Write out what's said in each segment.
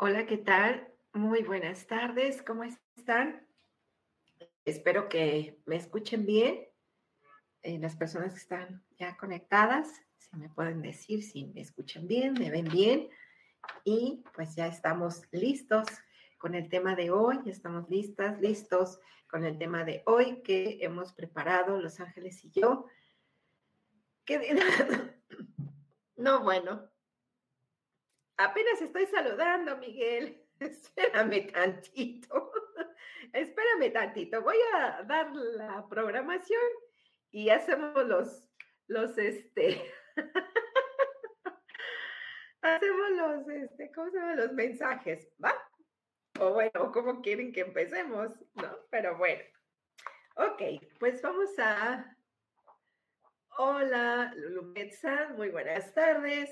Hola, ¿qué tal? Muy buenas tardes, ¿cómo están? Espero que me escuchen bien. Eh, las personas que están ya conectadas, si me pueden decir si me escuchan bien, me ven bien. Y pues ya estamos listos con el tema de hoy, estamos listas, listos con el tema de hoy que hemos preparado Los Ángeles y yo. ¿Qué No, bueno, apenas estoy saludando, Miguel. Espérame tantito. Espérame tantito. Voy a dar la programación y hacemos los, los, este, hacemos los, este, ¿cómo se llama? Los mensajes, ¿va? O bueno, ¿cómo quieren que empecemos? ¿No? Pero bueno. Ok, pues vamos a... Hola, Lulumetza, muy buenas tardes.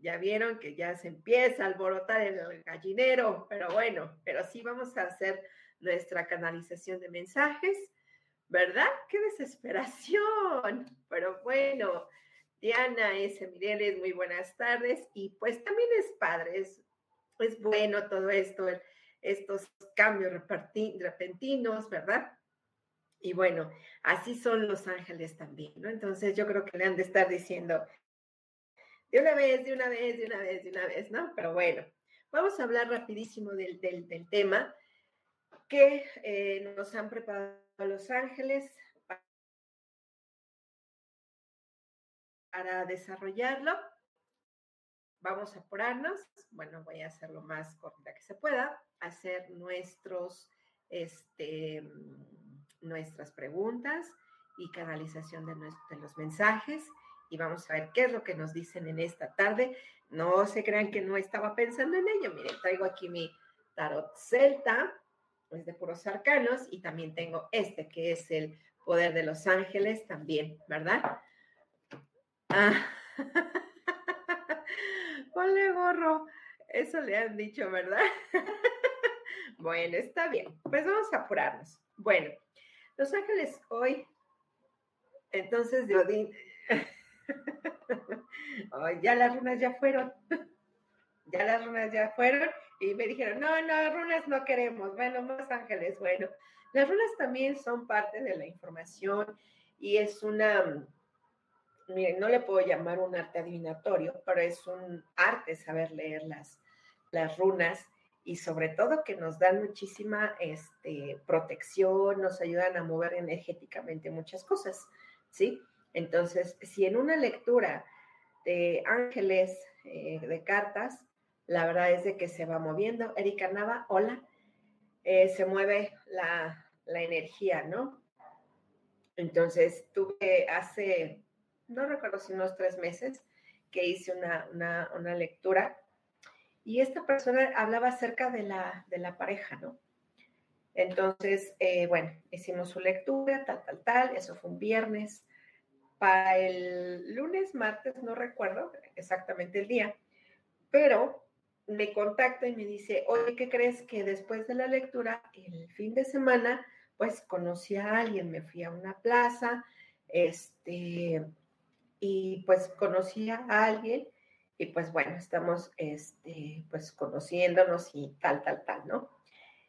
Ya vieron que ya se empieza a alborotar el gallinero, pero bueno, pero sí vamos a hacer nuestra canalización de mensajes, ¿verdad? ¡Qué desesperación! Pero bueno, Diana S. Mireles, muy buenas tardes. Y pues también es padre, es, es bueno todo esto, estos cambios repentinos, ¿verdad? Y bueno, así son los ángeles también, ¿no? Entonces yo creo que le han de estar diciendo de una vez, de una vez, de una vez, de una vez, ¿no? Pero bueno, vamos a hablar rapidísimo del, del, tema que eh, nos han preparado los ángeles para desarrollarlo. Vamos a apurarnos. Bueno, voy a hacer lo más corta que se pueda, hacer nuestros, este, nuestras preguntas y canalización de, de los mensajes y vamos a ver qué es lo que nos dicen en esta tarde. No se crean que no estaba pensando en ello. Miren, traigo aquí mi tarot celta, es de puros arcanos, y también tengo este que es el poder de los ángeles también, ¿verdad? Ah. Ponle gorro. Eso le han dicho, ¿verdad? bueno, está bien. Pues vamos a apurarnos. Bueno, los ángeles hoy, entonces de Odín, ya las runas ya fueron. ya las runas ya fueron y me dijeron, no, no, runas no queremos. Bueno, más ángeles. Bueno, las runas también son parte de la información y es una miren, no le puedo llamar un arte adivinatorio, pero es un arte saber leer las, las runas y sobre todo que nos dan muchísima este, protección, nos ayudan a mover energéticamente muchas cosas, ¿sí? Entonces, si en una lectura de ángeles, eh, de cartas, la verdad es de que se va moviendo. Erika Nava, hola, eh, se mueve la, la energía, ¿no? Entonces, tuve hace no recuerdo si unos tres meses, que hice una, una, lectura y esta persona hablaba acerca de la, de la pareja, ¿no? Entonces, eh, bueno, hicimos su lectura, tal, tal, tal, eso fue un viernes. Para el lunes, martes, no recuerdo exactamente el día, pero me contacta y me dice, oye, ¿qué crees que después de la lectura, el fin de semana, pues conocí a alguien, me fui a una plaza, este, y pues conocí a alguien y pues bueno, estamos este, pues conociéndonos y tal, tal, tal, ¿no?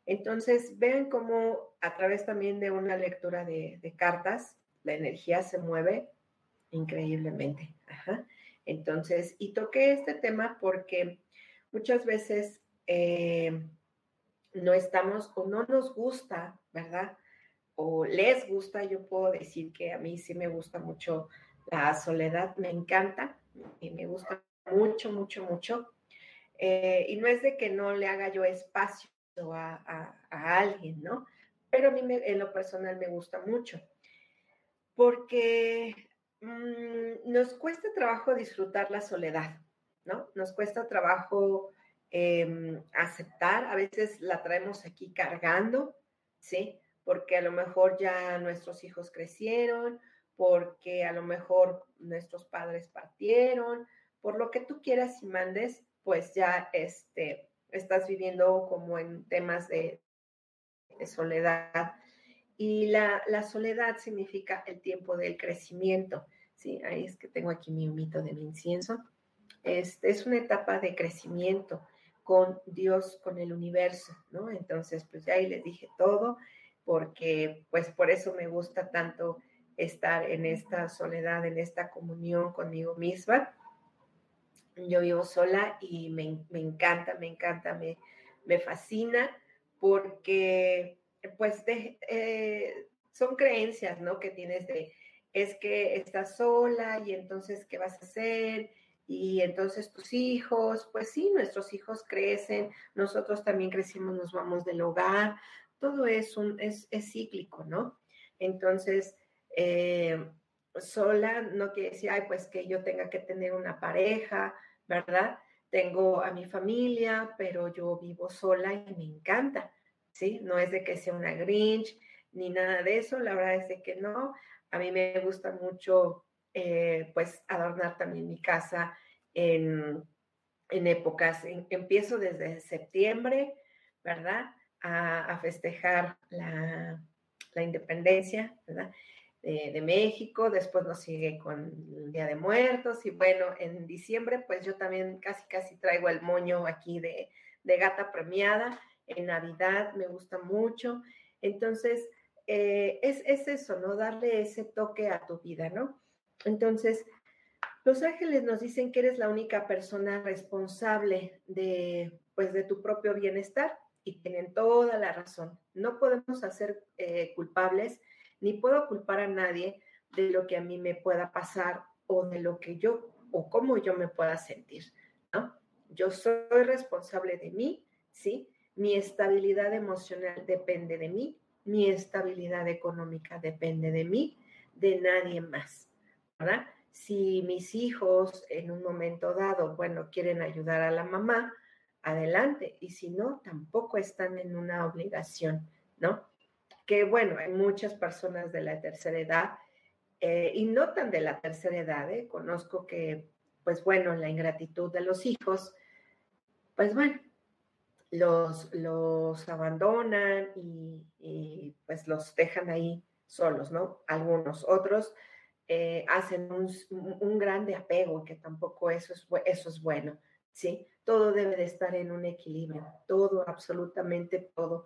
Entonces, vean cómo a través también de una lectura de, cartas, la energía se mueve increíblemente. Entonces, y toqué este tema porque muchas veces eh, no estamos o no nos gusta, ¿verdad? O les gusta, yo puedo decir que a mí sí me gusta mucho la soledad me encanta y me gusta mucho, mucho, mucho. Eh, y no es de que no le haga yo espacio a, alguien, ¿no? Pero a mí en lo personal me gusta mucho. Porque mm, nos cuesta trabajo disfrutar la soledad, ¿no? Nos cuesta trabajo em, aceptar, a veces la traemos aquí cargando, ¿sí? Porque a lo mejor ya nuestros hijos crecieron porque a lo mejor nuestros padres partieron, por lo que tú quieras y mandes, pues ya este, estás viviendo como en temas de, soledad. Y la, soledad significa el tiempo del crecimiento. Sí, ahí es que tengo aquí mi humito de mi incienso. Este, es una etapa de crecimiento, con Dios, con el universo, ¿no? Entonces, pues ya ahí les dije todo, porque pues por eso me gusta tanto estar en esta soledad, en esta comunión conmigo misma. Yo vivo sola y me, encanta, me encanta, me, me fascina, porque pues eh, son creencias, ¿no? Que tienes de, es que estás sola y entonces, ¿qué vas a hacer? Y entonces tus hijos, pues sí, nuestros hijos crecen, nosotros también crecimos, nos vamos del hogar, todo es, un, es, cíclico, ¿no? Entonces, eh, sola no quiere decir, ay, pues que yo tenga que tener una pareja, ¿verdad? Tengo a mi familia, pero yo vivo sola y me encanta, ¿sí? No es de que sea una Grinch ni nada de eso, la verdad es de que no. A mí me gusta mucho, eh, pues, adornar también mi casa en, épocas. empiezo desde septiembre, ¿verdad? A, festejar la, independencia, ¿verdad? De, México, después nos sigue con el Día de Muertos y bueno, en diciembre pues yo también casi casi traigo el moño aquí de, de gata premiada, en Navidad me gusta mucho, entonces eh, es, eso, ¿no? Darle ese toque a tu vida, ¿no? Entonces, los ángeles nos dicen que eres la única persona responsable de, pues, de tu propio bienestar y tienen toda la razón. No podemos hacer eh, culpables, ni puedo culpar a nadie de lo que a mí me pueda pasar o de lo que yo o cómo yo me pueda sentir, ¿no? Yo soy responsable de mí, ¿sí? Mi estabilidad emocional depende de mí, mi estabilidad económica depende de mí, de nadie más, ¿verdad? Si mis hijos en un momento dado, bueno, quieren ayudar a la mamá, adelante, y si no, tampoco están en una obligación, ¿no? Que bueno, hay muchas personas de la tercera edad, eh, y no tan de la tercera edad, ¿eh? conozco que, pues bueno, la ingratitud de los hijos, pues bueno, los, los abandonan y, pues los dejan ahí solos, ¿no? Algunos, otros eh, hacen un, un, grande apego, que tampoco eso es, eso es bueno, ¿sí? Todo debe de estar en un equilibrio, todo, absolutamente todo.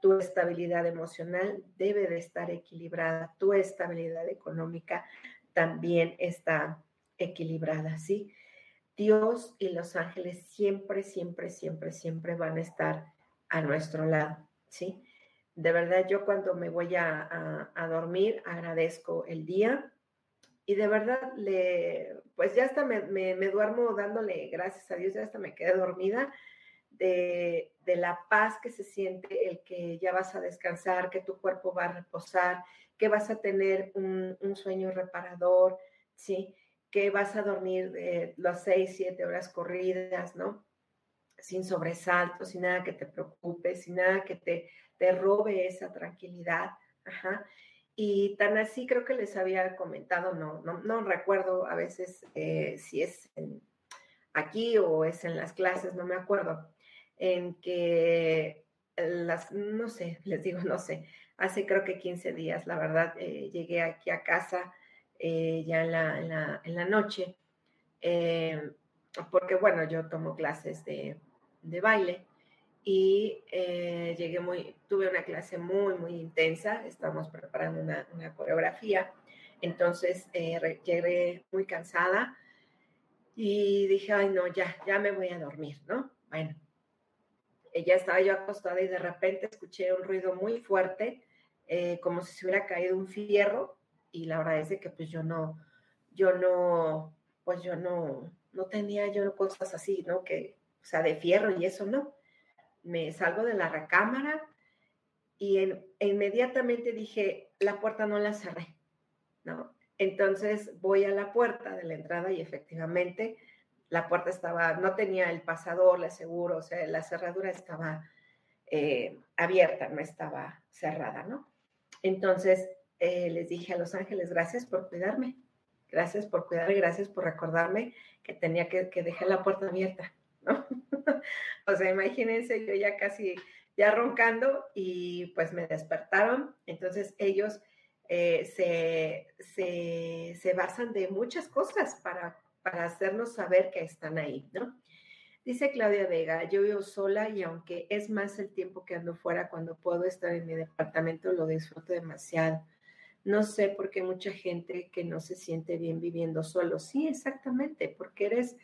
Tu estabilidad emocional debe de estar equilibrada, tu estabilidad económica también está equilibrada, ¿sí? Dios y los ángeles siempre, siempre, siempre, siempre van a estar a nuestro lado, ¿sí? De verdad, yo cuando me voy a, dormir agradezco el día y de verdad, le, pues ya hasta me, duermo dándole gracias a Dios, ya hasta me quedé dormida de, la paz que se siente el que ya vas a descansar, que tu cuerpo va a reposar, que vas a tener un, un sueño reparador, ¿sí? que vas a dormir de las seis, siete horas corridas, ¿no? Sin sobresaltos, sin nada que te preocupe, sin nada que te, te robe esa tranquilidad. Ajá. Y tan así creo que les había comentado, no, no, no recuerdo a veces eh, si es aquí o es en las clases, no me acuerdo, en que las, no sé, les digo, no sé, hace creo que 15 días, la verdad, eh, llegué aquí a casa eh, ya en la, en la, noche, eh, porque bueno, yo tomo clases de, de baile y llegué muy, tuve una clase muy, muy intensa, estamos preparando una, una coreografía, entonces llegué muy cansada y dije, ay no, ya, ya me voy a dormir, ¿no? Bueno, ya estaba yo acostada y de repente escuché un ruido muy fuerte, como si se hubiera caído un fierro y la verdad es que pues yo no, yo no, pues yo no, no tenía yo cosas así, ¿no? Que, o sea, de fierro y eso no. Me salgo de la recámara y en, inmediatamente dije, la puerta no la cerré, ¿no? Entonces voy a la puerta de la entrada y efectivamente la puerta estaba, no tenía el pasador, le aseguro, o sea, la cerradura estaba eh, abierta, no estaba cerrada, ¿no? Entonces eh, les dije a Los Ángeles, gracias por cuidarme, gracias por cuidarme, gracias por recordarme que tenía que, dejar la puerta abierta, ¿no? o sea, imagínense, yo ya casi, ya roncando y pues me despertaron, entonces ellos eh, se, basan de muchas cosas para, para hacernos saber que están ahí, ¿no? Dice Claudia Vega, yo vivo sola y aunque es más el tiempo que ando fuera, cuando puedo estar en mi departamento lo disfruto demasiado. No sé por qué mucha gente que no se siente bien viviendo solo. Sí, exactamente, porque eres,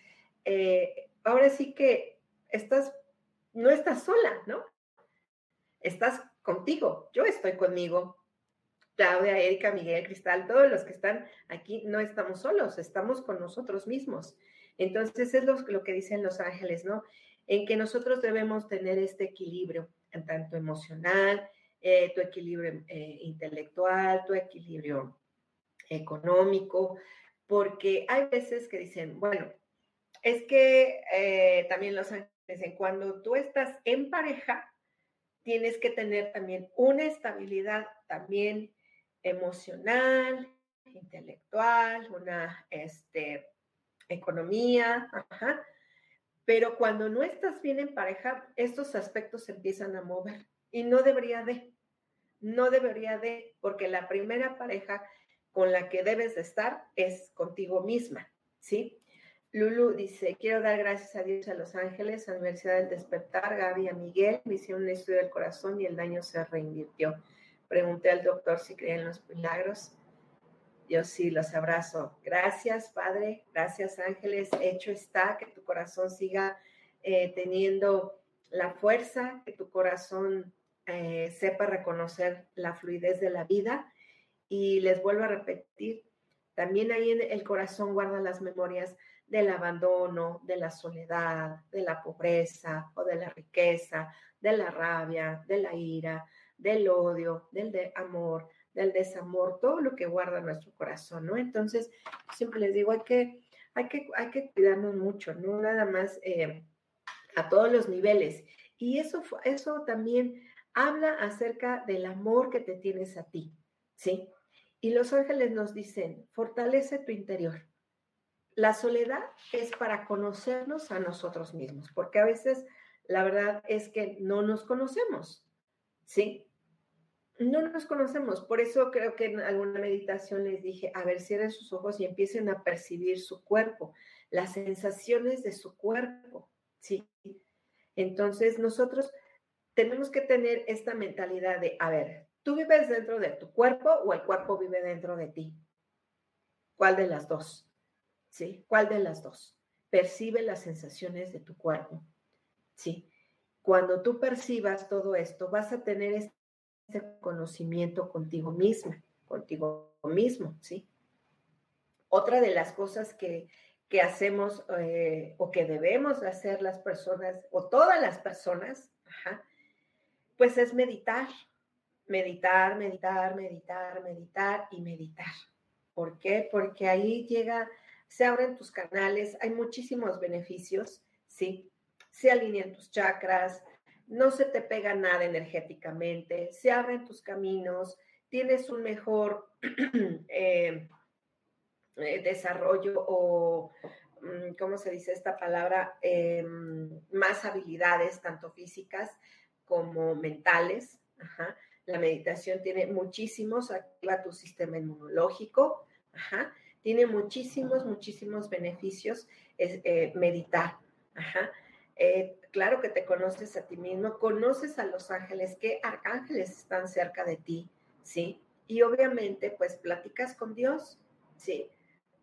eh, ahora sí que estás, no estás sola, ¿no? Estás contigo, yo estoy conmigo. Claudia, Erika, Miguel, Cristal, todos los que están aquí no estamos solos, estamos con nosotros mismos. Entonces es lo, que dicen los ángeles, ¿no? En que nosotros debemos tener este equilibrio, en tanto emocional, eh, tu equilibrio eh, intelectual, tu equilibrio económico, porque hay veces que dicen, bueno, es que eh, también los ángeles dicen, cuando tú estás en pareja, tienes que tener también una estabilidad también emocional, intelectual, una, este, economía, Pero cuando no estás bien en pareja, estos aspectos se empiezan a mover y no debería de, no debería de, porque la primera pareja con la que debes de estar es contigo misma, ¿sí? Lulu dice, quiero dar gracias a Dios a Los Ángeles, a la Universidad del Despertar, Gaby, a Miguel, me hicieron un estudio del corazón y el daño se reinvirtió. Pregunté al doctor si creía en los milagros yo sí los abrazo. Gracias, Padre. Gracias, ángeles. Hecho está, que tu corazón siga eh, teniendo la fuerza, que tu corazón eh, sepa reconocer la fluidez de la vida. Y les vuelvo a repetir, también ahí en el corazón guarda las memorias del abandono, de la soledad, de la pobreza o de la riqueza, de la rabia, de la ira, del odio, del de amor, del desamor, todo lo que guarda nuestro corazón, ¿no? Entonces, siempre les digo, hay que, hay que, hay que cuidarnos mucho, no nada más eh, a todos los niveles. Y eso, eso también habla acerca del amor que te tienes a ti, ¿sí? Y los ángeles nos dicen, fortalece tu interior. La soledad es para conocernos a nosotros mismos, porque a veces la verdad es que no nos conocemos, ¿sí? no nos conocemos. Por eso creo que en alguna meditación les dije, a ver, cierren sus ojos y empiecen a percibir su cuerpo, las sensaciones de su cuerpo, ¿sí? Entonces nosotros tenemos que tener esta mentalidad de, a ver, ¿tú vives dentro de tu cuerpo o el cuerpo vive dentro de ti? ¿Cuál de las dos? ¿Sí? ¿Cuál de las dos? Percibe las sensaciones de tu cuerpo, ¿sí? Cuando tú percibas todo esto, vas a tener este ese conocimiento contigo misma, contigo mismo, ¿sí? Otra de las cosas que, que hacemos eh, o que debemos hacer las personas o todas las personas, pues es meditar, meditar, meditar, meditar, meditar y meditar. ¿Por qué? Porque ahí llega, se abren tus canales, hay muchísimos beneficios, ¿sí? Se alinean tus chakras, no se te pega nada energéticamente, se abren tus caminos, tienes un mejor eh, eh, desarrollo o, mm, ¿cómo se dice esta palabra? Em, más habilidades, tanto físicas como mentales. La meditación tiene muchísimos, activa tu sistema inmunológico, tiene muchísimos, muchísimos beneficios eh, meditar. Ajá. Eh, claro que te conoces a ti mismo, conoces a los ángeles, qué arcángeles están cerca de ti, ¿sí? Y obviamente, pues platicas con Dios, ¿sí?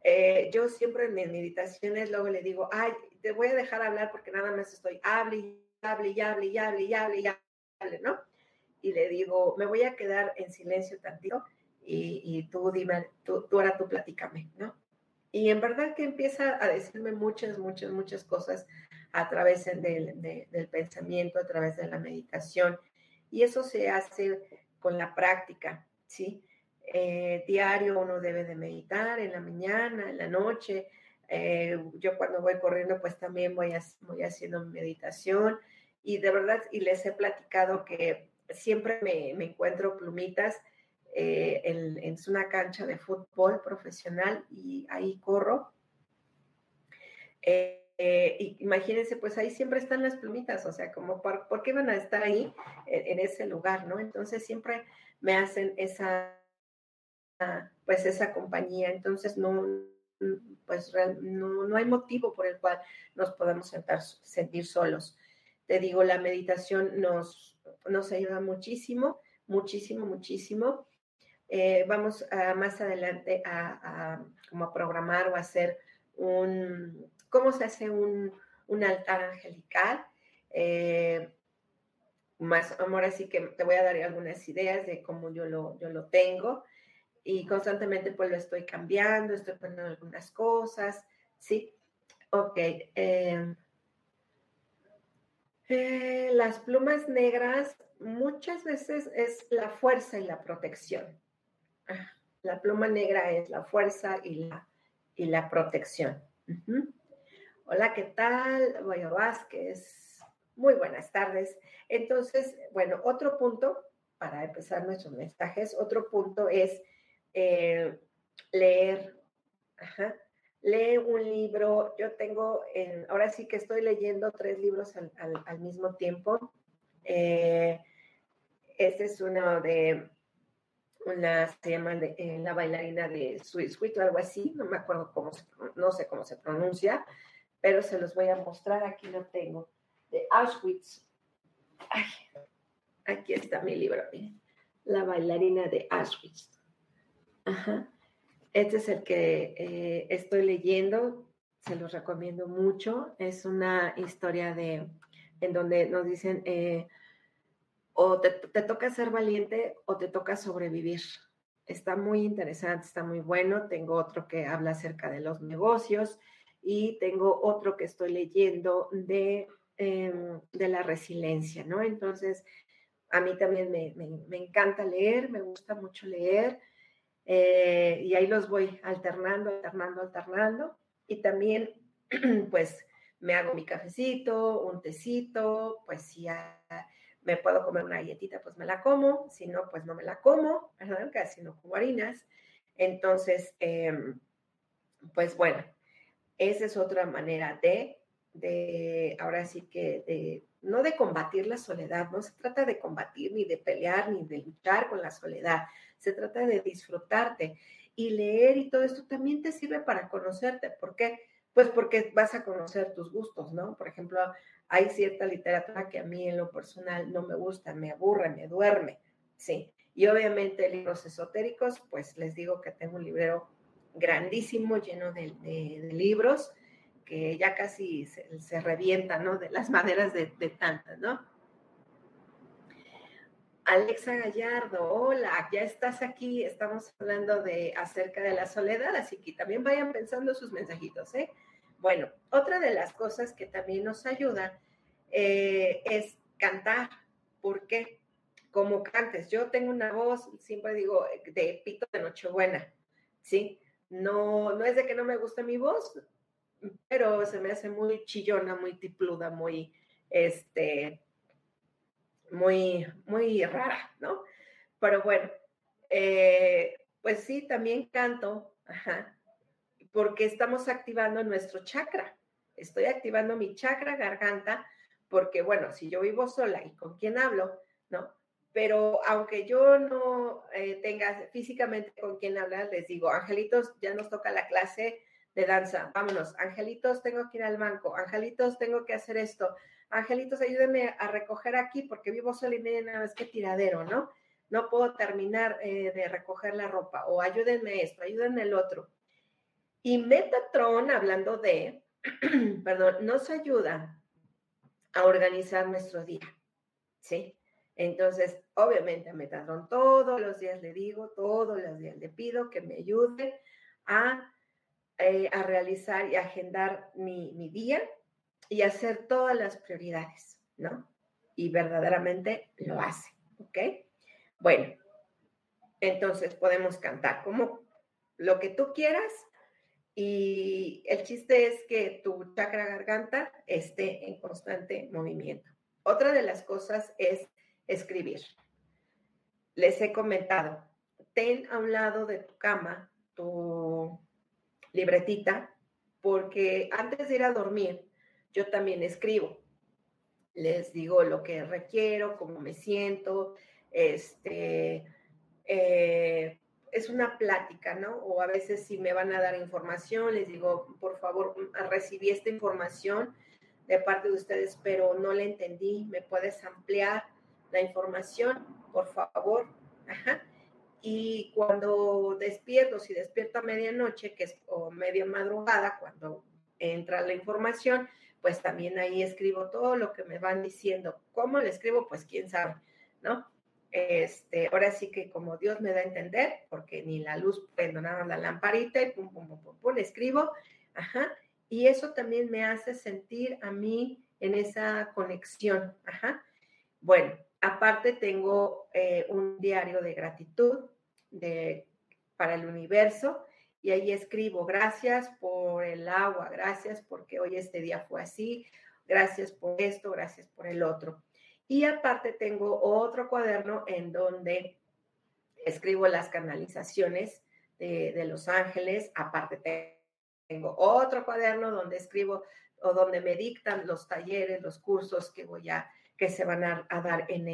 Eh, yo siempre en mis meditaciones luego le digo, ay, te voy a dejar hablar porque nada más estoy, hable, hable, hable, hable, hable, hable, ¿no? Y le digo, me voy a quedar en silencio tantito y, y tú dime, tú, tú ahora tú platícame, ¿no? Y en verdad que empieza a decirme muchas, muchas, muchas cosas a través del, pensamiento, a través de la meditación. Y eso se hace con la práctica, ¿sí? Eh, diario uno debe de meditar en la mañana, en la noche. Eh, yo cuando voy corriendo, pues también voy, voy haciendo meditación. Y de verdad, y les he platicado que siempre me, encuentro plumitas eh, en, en, una cancha de fútbol profesional y ahí corro. Eh, imagínense, pues ahí siempre están las plumitas, o sea, como por, qué van a estar ahí en, ese lugar, ¿no? Entonces siempre me hacen esa, pues esa compañía, entonces no, pues no, no hay motivo por el cual nos podamos sentir solos. Te digo, la meditación nos, nos ayuda muchísimo, muchísimo, muchísimo. Eh, vamos a, más adelante a, como a programar o hacer un, ¿cómo se hace un, un altar angelical? Eh, más, amor, así que te voy a dar algunas ideas de cómo yo lo, yo lo tengo y constantemente pues lo estoy cambiando, estoy poniendo algunas cosas, ¿sí? Ok. Em, eh, las plumas negras muchas veces es la fuerza y la protección. Ah, la pluma negra es la fuerza y la, y la protección. Hola, ¿qué tal? Voy a Vázquez. Muy buenas tardes. Entonces, bueno, otro punto para empezar nuestros mensajes, otro punto es eh, leer. Ajá. Un libro. Yo tengo, ahora sí que estoy leyendo tres libros al, mismo tiempo. Eh, este es uno de una, se llama eh, La bailarina de Sweet Sweet o algo así, no me acuerdo cómo se, no sé cómo se pronuncia, pero se los voy a mostrar, aquí lo tengo, de Auschwitz. Ay, aquí está mi libro, La bailarina de Auschwitz. Ajá. Este es el que eh, estoy leyendo, se los recomiendo mucho. Es una historia de, en donde nos dicen, eh, o te, toca ser valiente o te toca sobrevivir. Está muy interesante, está muy bueno. Tengo otro que habla acerca de los negocios y tengo otro que estoy leyendo de, em, de la resiliencia, ¿no? Entonces, a mí también me, me encanta leer, me gusta mucho leer. Eh, y ahí los voy alternando, alternando, alternando. Y también, pues, me hago mi cafecito, un tecito, pues si me puedo comer una galletita, pues me la como, si no, pues no me la como, Casi no como harinas. Entonces, em, pues bueno, esa es otra manera de, de, ahora sí que, de, no de combatir la soledad, no se trata de combatir, ni de pelear, ni de luchar con la soledad, se trata de disfrutarte. Y leer y todo esto también te sirve para conocerte. ¿Por qué? Pues porque vas a conocer tus gustos, ¿no? Por ejemplo, hay cierta literatura que a mí en lo personal no me gusta, me aburre, me duerme, ¿sí? Y obviamente libros esotéricos, pues les digo que tengo un librero grandísimo, lleno de, libros, que ya casi se, revienta, ¿no? De las maderas de, tantas, ¿no? Alexa Gallardo, hola, ya estás aquí. Estamos hablando de acerca de la soledad, así que también vayan pensando sus mensajitos, ¿eh? Bueno, otra de las cosas que también nos ayuda eh, es cantar. ¿Por qué? Como cantes. Yo tengo una voz, siempre digo, de pito de Nochebuena, ¿sí? No, no es de que no me guste mi voz, pero se me hace muy chillona, muy tipluda, muy, este, muy, muy rara, ¿no? Pero bueno, eh, pues sí, también canto, porque estamos activando nuestro chakra. Estoy activando mi chakra garganta, porque bueno, si yo vivo sola y con quién hablo, ¿no? Pero aunque yo no eh, tenga físicamente con quién hablar, les digo, angelitos, ya nos toca la clase de danza, vámonos, angelitos, tengo que ir al banco, angelitos, tengo que hacer esto, angelitos, ayúdenme a recoger aquí porque vivo sola y media nada más que tiradero, ¿no? No puedo terminar eh, de recoger la ropa o ayúdenme esto, ayúdenme el otro. Y Metatron, hablando de, perdón, nos ayuda a organizar nuestro día, ¿sí? Entonces, obviamente a Metatron todos los días le digo, todos los días le pido que me ayude a, eh, a realizar y agendar mi, mi día, y hacer todas las prioridades, ¿no? Y verdaderamente lo hace, ¿ok? Bueno, entonces podemos cantar como lo que tú quieras y el chiste es que tu chakra garganta esté en constante movimiento. Otra de las cosas es escribir. Les he comentado, ten a un lado de tu cama tu libretita porque antes de ir a dormir yo también escribo. Les digo lo que requiero, cómo me siento, este, eh, es una plática, ¿no? O a veces si me van a dar información, les digo, por favor, recibí esta información de parte de ustedes, pero no la entendí, ¿me puedes ampliar la información, por favor? Ajá. Y cuando despierto, si despierto a medianoche, que es o media madrugada, cuando entra la información, pues también ahí escribo todo lo que me van diciendo. ¿Cómo le escribo? Pues quién sabe, ¿no? Este, ahora sí que como Dios me da a entender, porque ni la luz prendo nada la lamparita y pum, pum, pum, pum, pum, escribo, ajá, y eso también me hace sentir a mí en esa conexión, ajá. Bueno, aparte tengo eh, un diario de gratitud para el universo y ahí escribo, gracias por el agua, gracias porque hoy este día fue así, gracias por esto, gracias por el otro. Y aparte tengo otro cuaderno en donde escribo las canalizaciones de, Los Ángeles. Aparte tengo otro cuaderno donde escribo o donde me dictan los talleres, los cursos que voy a, que se van a, dar en,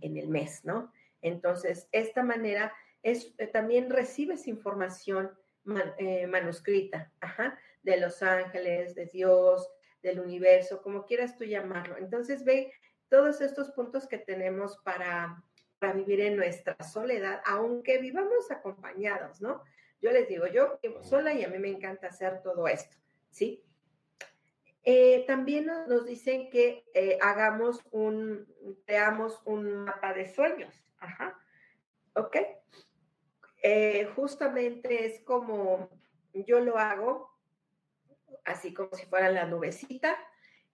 el mes, ¿no? Entonces, esta manera es, eh, también recibes información eh, manuscrita, de los ángeles, de Dios, del universo, como quieras tú llamarlo. Entonces, ve todos estos puntos que tenemos para, para vivir en nuestra soledad, aunque vivamos acompañados, ¿no? Yo les digo, yo vivo sola y a mí me encanta hacer todo esto, ¿sí? Eh, también nos, dicen que eh, hagamos un, creamos un mapa de sueños, ajá, ¿ok? Eh, justamente es como yo lo hago, así como si fuera la nubecita,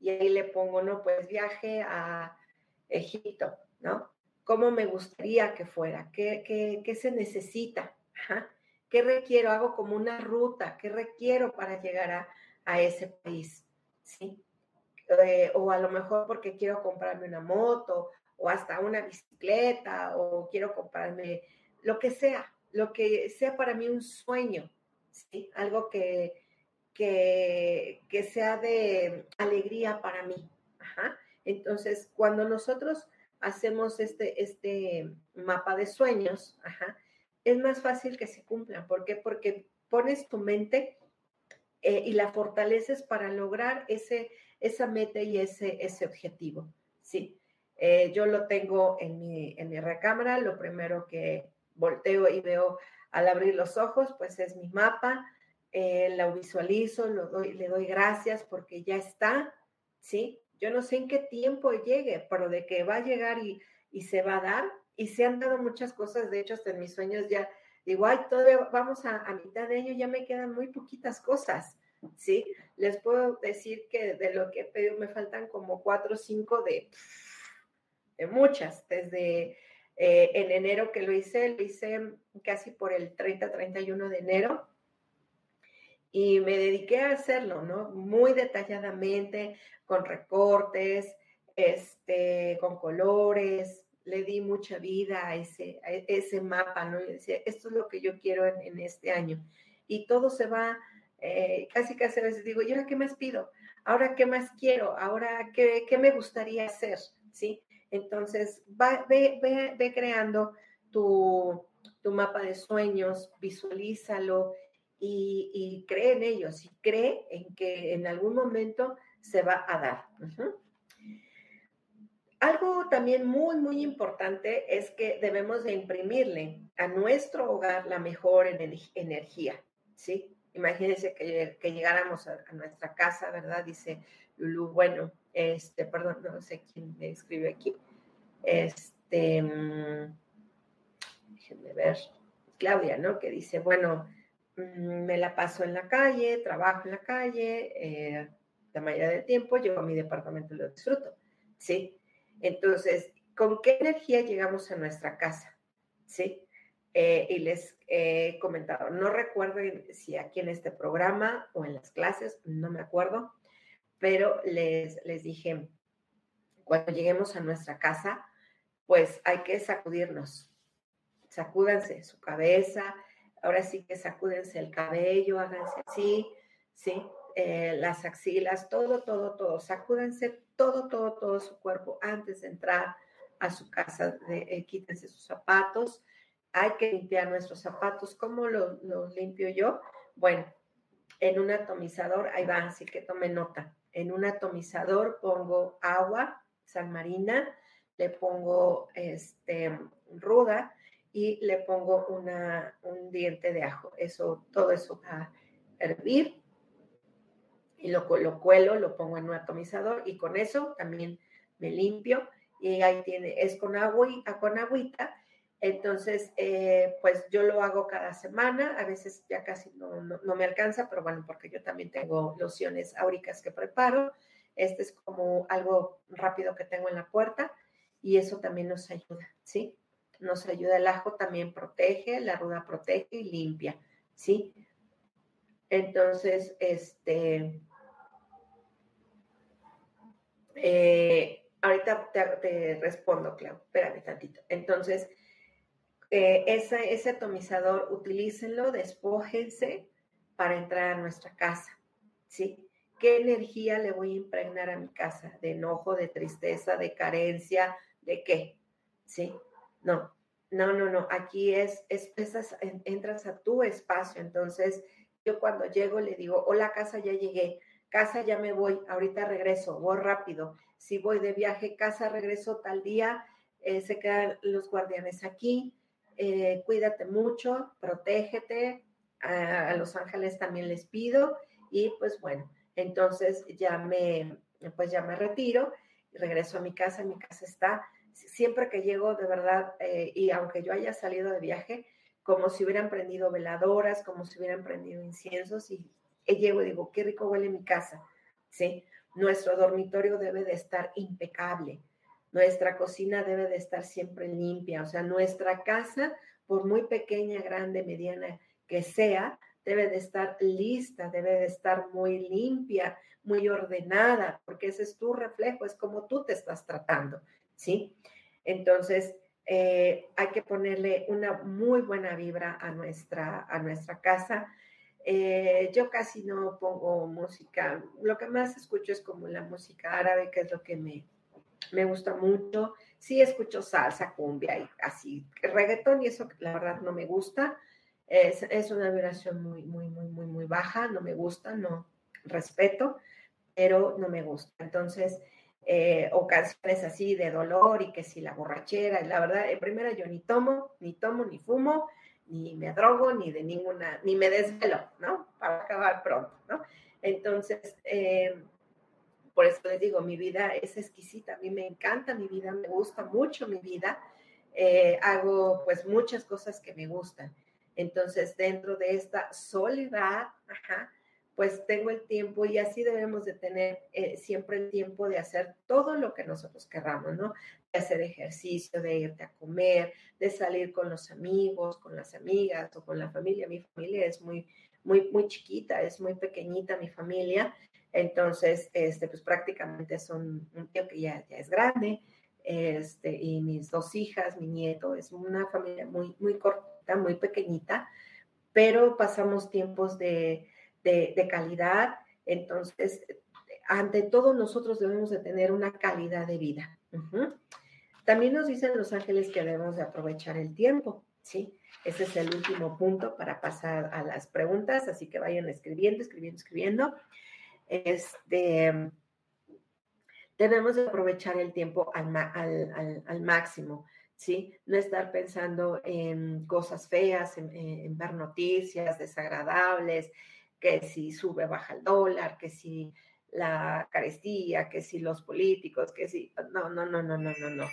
y ahí le pongo, no, pues viaje a Egipto, ¿no? ¿Cómo me gustaría que fuera? ¿Qué, qué, se necesita? ¿Qué requiero? Hago como una ruta, ¿qué requiero para llegar a, a ese país? ¿Sí? Eh, o a lo mejor porque quiero comprarme una moto o hasta una bicicleta o quiero comprarme lo que sea, lo que sea para mí un sueño, ¿sí? Algo que, que, sea de alegría para mí. Entonces, cuando nosotros hacemos este, este mapa de sueños, es más fácil que se cumplan. ¿Por qué? Porque pones tu mente eh, y la fortaleces para lograr ese, esa meta y ese, ese objetivo. Sí, eh, yo lo tengo en mi, en mi recámara. Lo primero que volteo y veo al abrir los ojos, pues es mi mapa eh, la visualizo, lo doy, le doy gracias porque ya está, ¿sí? Yo no sé en qué tiempo llegue, pero de que va a llegar y, se va a dar, y se han dado muchas cosas, de hecho, hasta en mis sueños ya digo, ay, todavía vamos a, mitad de año, ya me quedan muy poquitas cosas, ¿sí? Les puedo decir que de lo que he pedido me faltan como cuatro o cinco de, muchas, desde eh, en enero que lo hice, lo hice casi por el 30, 31 de enero, y me dediqué a hacerlo, ¿no? Muy detalladamente, con recortes, este, con colores, le di mucha vida a ese, ese mapa, ¿no? Y decía, esto es lo que yo quiero en, este año. Y todo se va, eh, casi casi a veces digo, ¿y ahora qué más pido? ¿Ahora qué más quiero? ¿Ahora qué, qué me gustaría hacer? ¿Sí? Entonces, va, ve, ve, ve creando tu, tu mapa de sueños, visualízalo y, cree en ellos y cree en que en algún momento se va a dar. Algo también muy, muy importante es que debemos de imprimirle a nuestro hogar la mejor energía, ¿sí? Imagínense que, llegáramos a, nuestra casa, ¿verdad? Dice Lulu, bueno, este, perdón, no sé quién me escribe aquí. Este, mm, déjenme ver, Claudia, ¿no? Que dice, bueno, Mm, me la paso en la calle, trabajo en la calle, eh, la mayoría del tiempo llego a mi departamento y lo disfruto, ¿sí? Entonces, ¿con qué energía llegamos a nuestra casa? ¿Sí? Eh, y les he comentado, no recuerdo si aquí en este programa o en las clases, no me acuerdo, pero les, les dije, cuando lleguemos a nuestra casa, pues hay que sacudirnos, sacúdanse su cabeza, ahora sí que sacúdense el cabello, háganse así, ¿sí? Eh, las axilas, todo, todo, todo, sacúdense todo, todo, todo su cuerpo antes de entrar a su casa, de, eh, quítense sus zapatos, hay que limpiar nuestros zapatos. ¿Cómo los, limpio yo? Bueno, en un atomizador, ahí va, así que tome nota. En un atomizador pongo agua, sal marina, le pongo este, ruda y le pongo una, un diente de ajo. Eso, todo eso va a hervir y lo, lo cuelo, lo pongo en un atomizador y con eso también me limpio y ahí tiene, es con agua y con agüita. Entonces, eh, pues yo lo hago cada semana, a veces ya casi no, no, me alcanza, pero bueno, porque yo también tengo lociones áuricas que preparo. Este es como algo rápido que tengo en la puerta y eso también nos ayuda, ¿sí? Nos ayuda, el ajo también protege, la ruda protege y limpia, ¿sí? Entonces, este, eh, ahorita te, respondo, Clau, espérame tantito. Entonces, eh, ese, atomizador, utilícenlo, despójense para entrar a nuestra casa, ¿sí? ¿Qué energía le voy a impregnar a mi casa? ¿De enojo, de tristeza, de carencia, de qué? ¿Sí? No, no, no, no. Aquí es, es entras a tu espacio. Entonces, yo cuando llego le digo, hola casa, ya llegué casa ya me voy, ahorita regreso, voy rápido. Si voy de viaje, casa regreso tal día, eh, se quedan los guardianes aquí, eh, cuídate mucho, protégete, a, los ángeles también les pido. Y pues bueno, entonces ya me, pues ya me retiro regreso a mi casa, mi casa está, siempre que llego de verdad, eh, y aunque yo haya salido de viaje, como si hubieran prendido veladoras, como si hubieran prendido inciensos y llego y digo, qué rico huele mi casa, ¿sí? Nuestro dormitorio debe de estar impecable, nuestra cocina debe de estar siempre limpia, o sea, nuestra casa, por muy pequeña, grande, mediana que sea, debe de estar lista, debe de estar muy limpia, muy ordenada, porque ese es tu reflejo, es como tú te estás tratando, ¿sí? Entonces, eh, hay que ponerle una muy buena vibra a nuestra, a nuestra casa, eh, yo casi no pongo música, lo que más escucho es como la música árabe, que es lo que me, me gusta mucho. Sí escucho salsa, cumbia y así, reggaetón y eso la verdad no me gusta. Es, es, una vibración muy, muy, muy, muy, muy baja, no me gusta, no respeto, pero no me gusta. Entonces, eh, o canciones así de dolor y que si la borrachera, la verdad, en primera yo ni tomo, ni tomo, ni fumo, ni me drogo, ni de ninguna, ni me desvelo, ¿no? Para acabar pronto, ¿no? Entonces, eh, por eso les digo, mi vida es exquisita, a mí me encanta mi vida, me gusta mucho mi vida, eh, hago pues muchas cosas que me gustan. Entonces, dentro de esta soledad, pues tengo el tiempo y así debemos de tener eh, siempre el tiempo de hacer todo lo que nosotros querramos, ¿no? De hacer ejercicio, de irte a comer, de salir con los amigos, con las amigas o con la familia. Mi familia es muy, muy, muy chiquita, es muy pequeñita mi familia. Entonces, este, pues prácticamente son un tío que ya, ya es grande, este, y mis dos hijas, mi nieto, es una familia muy, muy corta, muy pequeñita, pero pasamos tiempos de de, calidad. Entonces, ante todo, nosotros debemos de tener una calidad de vida. También nos dicen los ángeles que debemos de aprovechar el tiempo, ¿sí? Ese es el último punto para pasar a las preguntas, así que vayan escribiendo, escribiendo, escribiendo. Este, debemos de aprovechar el tiempo al, máximo, ¿sí? No estar pensando en cosas feas, en ver noticias desagradables, que si sube, baja el dólar, que si la carestía, que si los políticos, que si, no, no, no, no, no, no, no,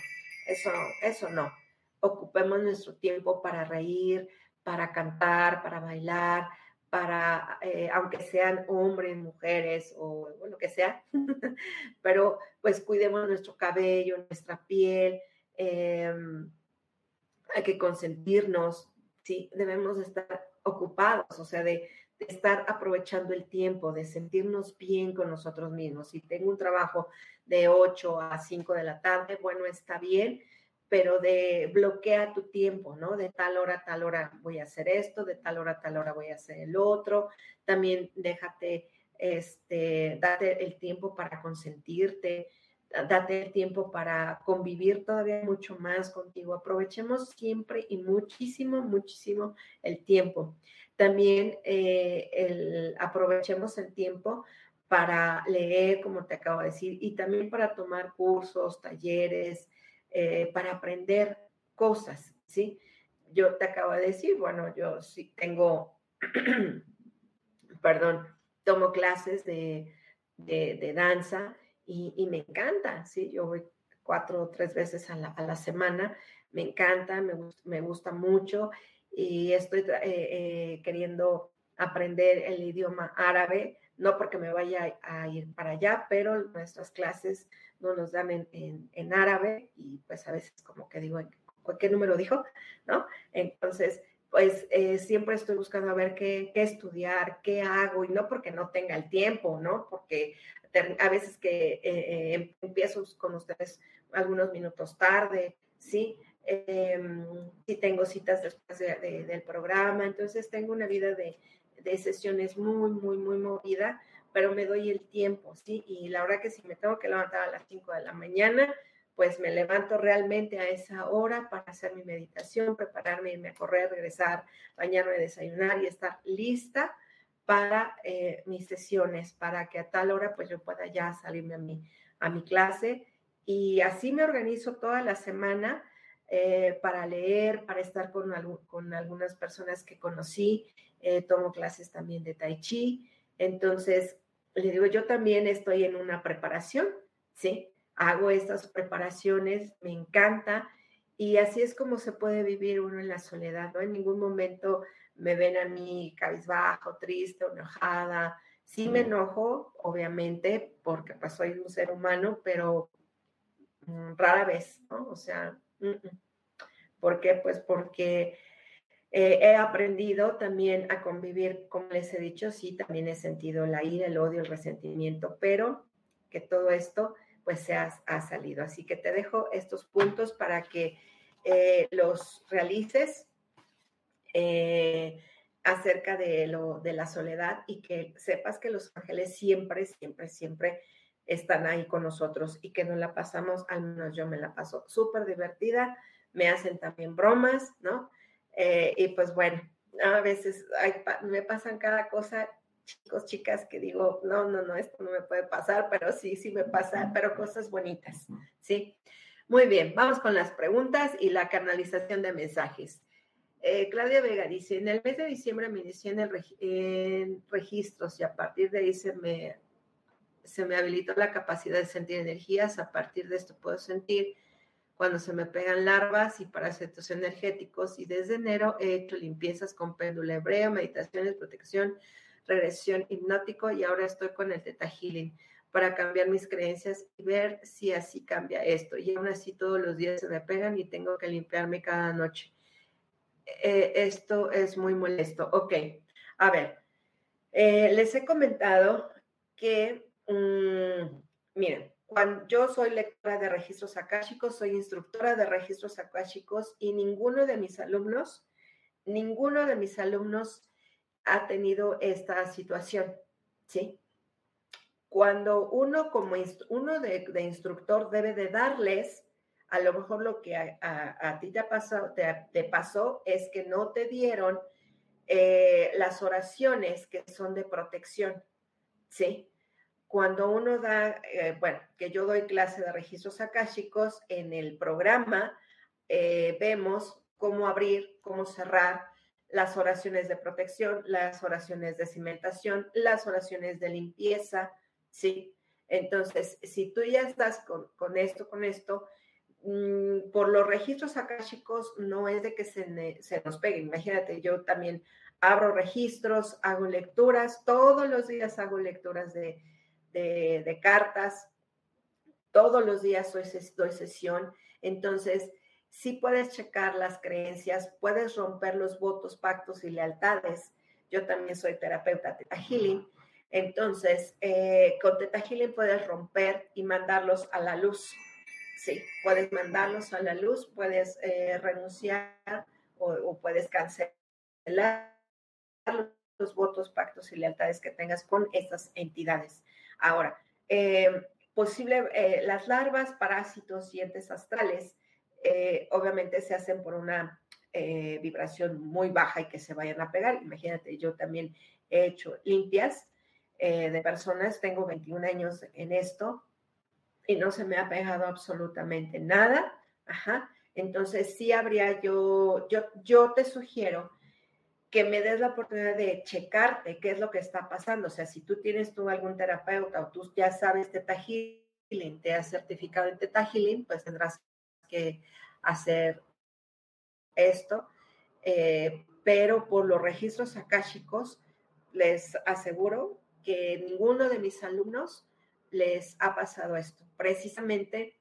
eso, eso no. Ocupemos nuestro tiempo para reír, para cantar, para bailar, para, eh, aunque sean hombres, mujeres o, lo que sea, pero pues cuidemos nuestro cabello, nuestra piel, em, hay que consentirnos, ¿sí? Debemos estar ocupados, o sea, de, de estar aprovechando el tiempo, de sentirnos bien con nosotros mismos. Si tengo un trabajo de 8 a 5 de la tarde, bueno, está bien, pero de bloquea tu tiempo, ¿no? De tal hora a tal hora voy a hacer esto, de tal hora a tal hora voy a hacer el otro. También déjate, este, date el tiempo para consentirte. date el tiempo para convivir todavía mucho más contigo. Aprovechemos siempre y muchísimo, muchísimo el tiempo. También eh, aprovechemos el tiempo para leer, como te acabo de decir, y también para tomar cursos, talleres, eh, para aprender cosas, ¿sí? Yo te acabo de decir, bueno, yo sí tengo, perdón, tomo clases de, de danza y, me encanta, ¿sí? Yo voy cuatro o tres veces a la, semana, me encanta, me, gusta mucho y estoy eh, eh, queriendo aprender el idioma árabe, no porque me vaya a ir para allá, pero nuestras clases no nos dan en, árabe y pues a veces como que digo, ¿qué número dijo? ¿No? Entonces, pues eh, siempre estoy buscando a ver qué, qué, estudiar, qué hago, y no porque no tenga el tiempo, ¿no? Porque a veces que empiezo con ustedes algunos minutos tarde, ¿sí? Em, si tengo citas después del programa, entonces tengo una vida de, de, sesiones muy, muy, muy movida, pero me doy el tiempo, ¿sí? Y la verdad que si me tengo que levantar a las 5 de la mañana, pues me levanto realmente a esa hora para hacer mi meditación, prepararme, irme a correr, regresar, bañarme, desayunar y estar lista para eh, mis sesiones, para que a tal hora pues yo pueda ya salirme a mi, a mi clase. Y así me organizo toda la semana eh, para leer, para estar con, con algunas personas que conocí. Eh, tomo clases también de tai chi. Entonces, le digo, yo también estoy en una preparación, ¿sí? Hago estas preparaciones, me encanta. Y así es como se puede vivir uno en la soledad, ¿no? En ningún momento me ven a mí cabizbajo, triste, enojada. Sí me enojo, obviamente, porque pues soy un ser humano, pero mm, rara vez, ¿no? O sea, ¿por qué? Pues porque eh, he aprendido también a convivir, como les he dicho, sí, también he sentido la ira, el odio, el resentimiento, pero que todo esto pues se ha, salido. Así que te dejo estos puntos para que eh, los realices eh, acerca de, lo, de la soledad y que sepas que los ángeles siempre, siempre, siempre están ahí con nosotros y que nos la pasamos, al menos yo me la paso súper divertida, me hacen también bromas, ¿no? Eh, y pues bueno, a veces me pasan cada cosa, chicos, chicas, que digo, no, no, no, esto no me puede pasar, pero sí, sí me pasa, pero cosas bonitas, ¿sí? Muy bien, vamos con las preguntas y la canalización de mensajes. Eh, Claudia Vega dice, en el mes de diciembre me inicié en, registros y a partir de ahí se me, se me habilitó la capacidad de sentir energías. A partir de esto puedo sentir cuando se me pegan larvas y parásitos energéticos. Y desde enero he hecho limpiezas con péndulo hebreo, meditaciones, protección, regresión hipnótico y ahora estoy con el Teta Healing para cambiar mis creencias y ver si así cambia esto. Y aún así todos los días se me pegan y tengo que limpiarme cada noche. Eh, esto es muy molesto. Ok, a ver, eh, les he comentado que, mm, miren, cuando yo soy lectora de registros akáshicos, soy instructora de registros akáshicos y ninguno de mis alumnos, ninguno de mis alumnos ha tenido esta situación, ¿sí? Cuando uno como uno de, instructor debe de darles a lo mejor lo que a, ti te, pasó, te, pasó es que no te dieron eh, las oraciones que son de protección, ¿sí? Cuando uno da, eh, bueno, que yo doy clase de registros akáshicos, en el programa eh, vemos cómo abrir, cómo cerrar las oraciones de protección, las oraciones de cimentación, las oraciones de limpieza, ¿sí? Entonces, si tú ya estás con, esto, con esto, Mm, por los registros chicos, no es de que se, se, nos peguen. Imagínate, yo también abro registros, hago lecturas, todos los días hago lecturas de, de, cartas, todos los días doy, sesión. Entonces, sí puedes checar las creencias, puedes romper los votos, pactos y lealtades. Yo también soy terapeuta Teta Healing. Entonces, eh, con Teta Healing puedes romper y mandarlos a la luz sí, puedes mandarlos a la luz, puedes eh, renunciar o, puedes cancelar los votos, pactos y lealtades que tengas con estas entidades. Ahora, eh, posible, eh, las larvas, parásitos y astrales, eh, obviamente se hacen por una eh, vibración muy baja y que se vayan a pegar. Imagínate, yo también he hecho limpias de personas, tengo 21 años en esto y no se me ha pegado absolutamente nada. Ajá. Entonces sí habría yo, yo, yo te sugiero que me des la oportunidad de checarte qué es lo que está pasando. O sea, si tú tienes tú algún terapeuta o tú ya sabes Teta Healing, te has certificado en Teta Healing, pues tendrás que hacer esto. Eh, pero por los registros akáshicos, les aseguro que ninguno de mis alumnos les ha pasado esto, precisamente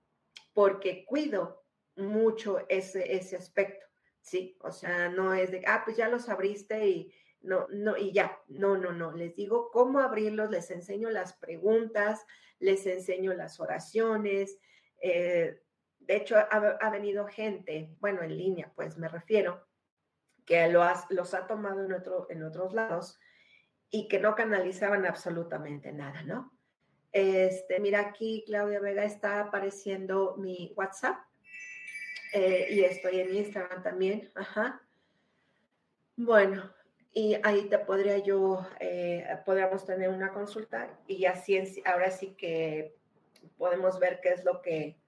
porque cuido mucho ese, ese aspecto. ¿Sí? O sea, no es de, ah, pues ya los abriste y no, no, y ya, no, no, no, les digo cómo abrirlos, les enseño las preguntas, les enseño las oraciones. Eh, de hecho, ha, venido gente, bueno, en línea, pues me refiero, que lo los ha tomado en, otro, en otros lados y que no canalizaban absolutamente nada, ¿no? Este, mira aquí, Claudia Vega está apareciendo mi WhatsApp eh, y estoy en Instagram también. Ajá. Bueno, y ahí te podría yo, eh, podríamos tener una consulta y así ahora sí que podemos ver qué es lo que,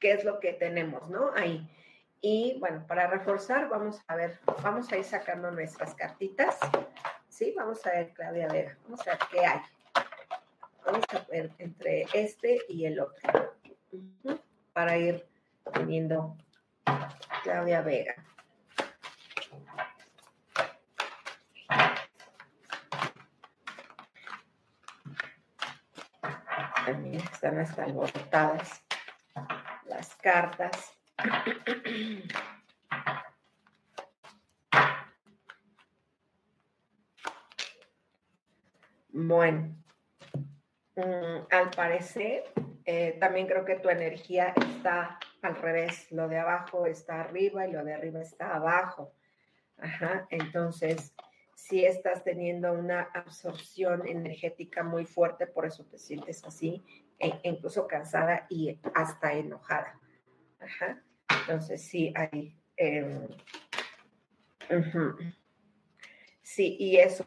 qué es lo que tenemos, ¿no? Ahí. Y bueno, para reforzar, vamos a ver, vamos a ir sacando nuestras cartitas. Sí, vamos a ver, Claudia Vega, vamos a ver qué hay. Vamos a ver entre este y el otro. Para ir teniendo Claudia Vega. También están hasta alborotadas las cartas. Bueno, mm, al parecer, eh, también creo que tu energía está al revés, lo de abajo está arriba y lo de arriba está abajo. Ajá, entonces, si estás teniendo una absorción energética muy fuerte, por eso te sientes así, e incluso cansada y hasta enojada. Ajá, entonces sí hay... Em, sí, y eso,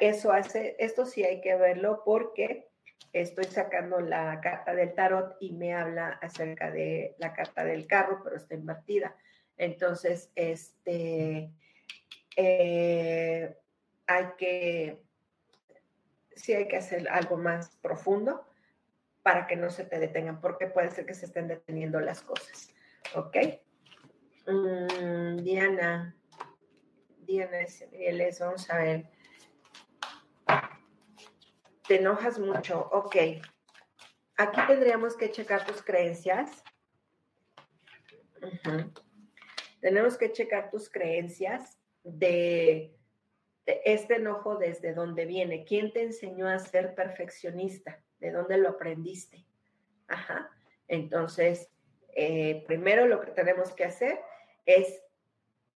eso hace, esto sí hay que verlo porque estoy sacando la carta del tarot y me habla acerca de la carta del carro, pero está invertida. Entonces, este, eh, hay que, sí hay que hacer algo más profundo para que no se te detengan, porque puede ser que se estén deteniendo las cosas. ¿Ok? Mm, Diana, Diana, vamos a ver te enojas mucho, ok. Aquí tendríamos que checar tus creencias. Tenemos que checar tus creencias de, este enojo desde dónde viene. ¿Quién te enseñó a ser perfeccionista? ¿De dónde lo aprendiste? Ajá. Entonces, eh, primero lo que tenemos que hacer es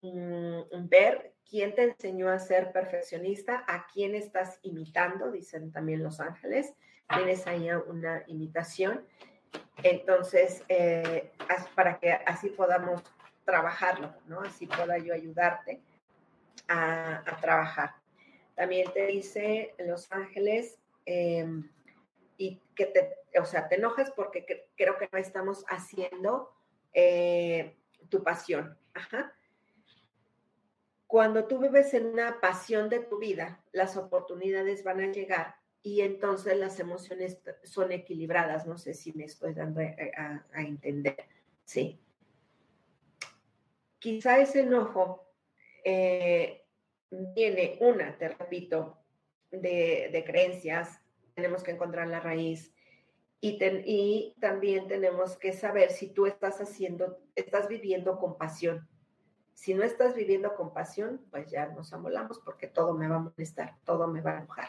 ver ¿Quién te enseñó a ser perfeccionista? ¿A quién estás imitando? Dicen también los ángeles. Tienes ahí una imitación. Entonces, eh, para que así podamos trabajarlo, ¿no? Así pueda yo ayudarte a, trabajar. También te dice Los Ángeles, em, y que te, o sea, te enojas porque creo que no estamos haciendo eh, tu pasión. Ajá. Cuando tú vives en una pasión de tu vida, las oportunidades van a llegar y entonces las emociones son equilibradas. No sé si me estoy dando a, entender. Sí. Quizá ese enojo eh, viene, una, te repito, de, creencias. Tenemos que encontrar la raíz. Y, y también tenemos que saber si tú estás haciendo, estás viviendo con pasión si no estás viviendo con pasión, pues ya nos amolamos porque todo me va a molestar, todo me va a enojar.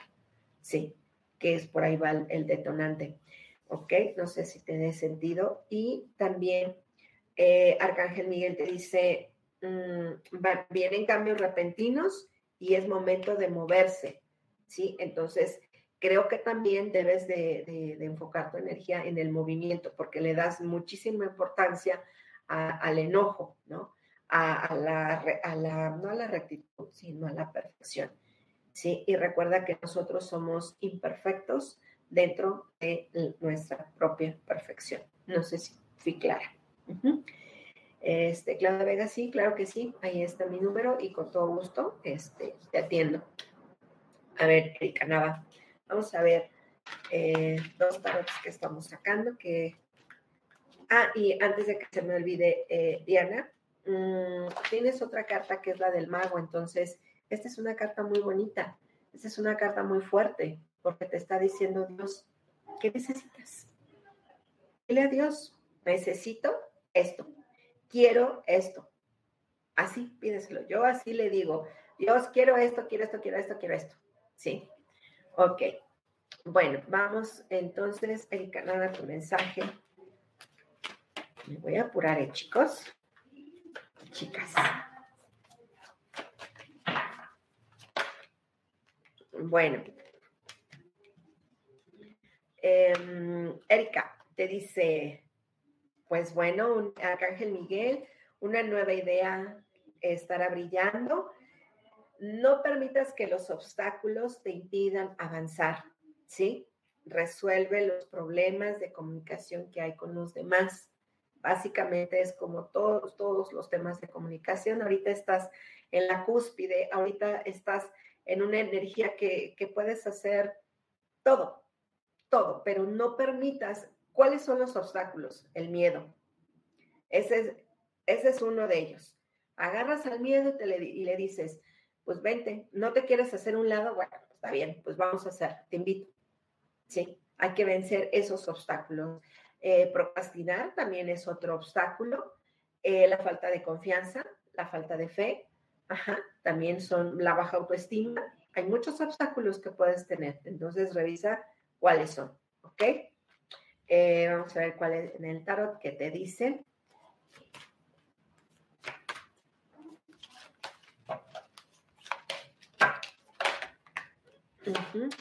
Sí, que es por ahí va el, detonante. ¿Ok? No sé si te dé sentido. Y también eh, Arcángel Miguel te dice, mm, vienen cambios repentinos y es momento de moverse. ¿Sí? Entonces, creo que también debes de, enfocar tu energía en el movimiento, porque le das muchísima importancia al enojo, ¿no? A, la, a, la, no a la rectitud, sino a la perfección. ¿sí? Y recuerda que nosotros somos imperfectos dentro de nuestra propia perfección. No sé si fui clara. Este, Claudia Vega, sí, claro que sí, ahí está mi número y con todo gusto este, te atiendo. A ver, Erika Nava, vamos a ver eh, dos tarots que estamos sacando que... Ah, y antes de que se me olvide, eh, Diana, mm, tienes otra carta que es la del mago, entonces esta es una carta muy bonita, esta es una carta muy fuerte, porque te está diciendo Dios, ¿qué necesitas? Dile a Dios, necesito esto, quiero esto. Así, pídeselo. Yo así le digo, Dios, quiero esto, quiero esto, quiero esto, quiero esto. Sí. Ok. Bueno, vamos entonces, el canal a tu mensaje. Me voy a apurar, ¿eh, chicos. Chicas. Bueno. Em, Erika te dice, pues bueno, Arcángel Miguel, una nueva idea estará brillando. No permitas que los obstáculos te impidan avanzar, ¿sí? Resuelve los problemas de comunicación que hay con los demás. Básicamente es como todos, todos los temas de comunicación. Ahorita estás en la cúspide, ahorita estás en una energía que, puedes hacer todo, todo, pero no permitas. ¿Cuáles son los obstáculos? El miedo. Ese es, ese es uno de ellos. Agarras al miedo y, le, y le dices, pues vente, no te quieres hacer un lado, bueno, está bien, pues vamos a hacer, te invito. Sí, hay que vencer esos obstáculos. Eh, procrastinar también es otro obstáculo. Eh, la falta de confianza, la falta de fe, Ajá, también son la baja autoestima. Hay muchos obstáculos que puedes tener. Entonces revisa cuáles son. ¿Ok? Eh, vamos a ver cuál es en el tarot que te dice.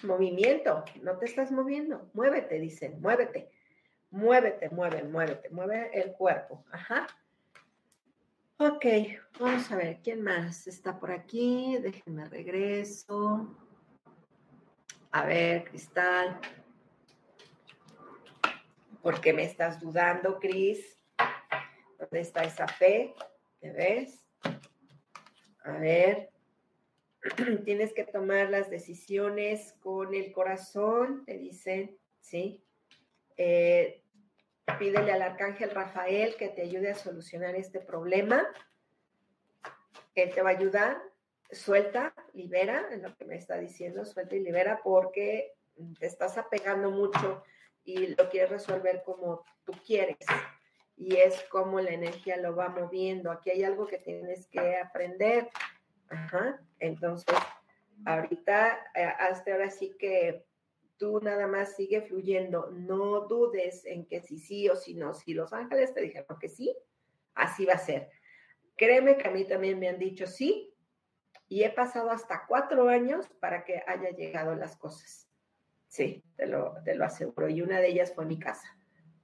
Movimiento, no te estás moviendo, muévete, dicen, muévete, muévete, mueve, muévete, mueve el cuerpo. Ajá. Ok, vamos a ver, ¿quién más está por aquí? Déjenme regreso. A ver, Cristal. ¿Por qué me estás dudando, Cris? ¿Dónde está esa fe? ¿Te ves? A ver. Tienes que tomar las decisiones con el corazón, te dicen, ¿sí? Eh, Pídele al arcángel Rafael que te ayude a solucionar este problema. Él te va a ayudar. Suelta, libera, es lo que me está diciendo, suelta y libera porque te estás apegando mucho y lo quieres resolver como tú quieres. Y es como la energía lo va moviendo. Aquí hay algo que tienes que aprender. Ajá. Entonces, ahorita, eh, hasta ahora sí que tú nada más sigue fluyendo, no dudes en que si sí o si no, si los ángeles te dijeron que sí, así va a ser. Créeme que a mí también me han dicho sí y he pasado hasta cuatro años para que haya llegado las cosas. Sí, te lo, te lo aseguro. Y una de ellas fue mi casa.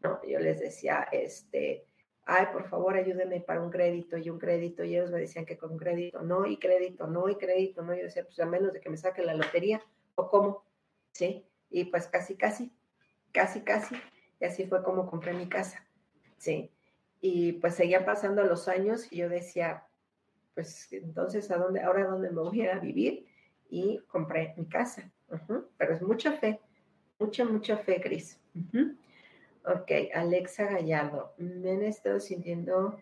¿no? Yo les decía, este, ay, por favor, ayúdenme para un crédito y un crédito. Y ellos me decían que con crédito no, y crédito no, y crédito no. Yo decía, pues a menos de que me saque la lotería, o cómo, ¿sí? Y pues casi, casi, casi, casi. Y así fue como compré mi casa. Sí. Y pues seguían pasando los años y yo decía, pues entonces, ¿a dónde, ahora dónde me voy a vivir? Y compré mi casa. Pero es mucha fe, mucha, mucha fe, Cris. Ok, Alexa Gallardo. Me han estado sintiendo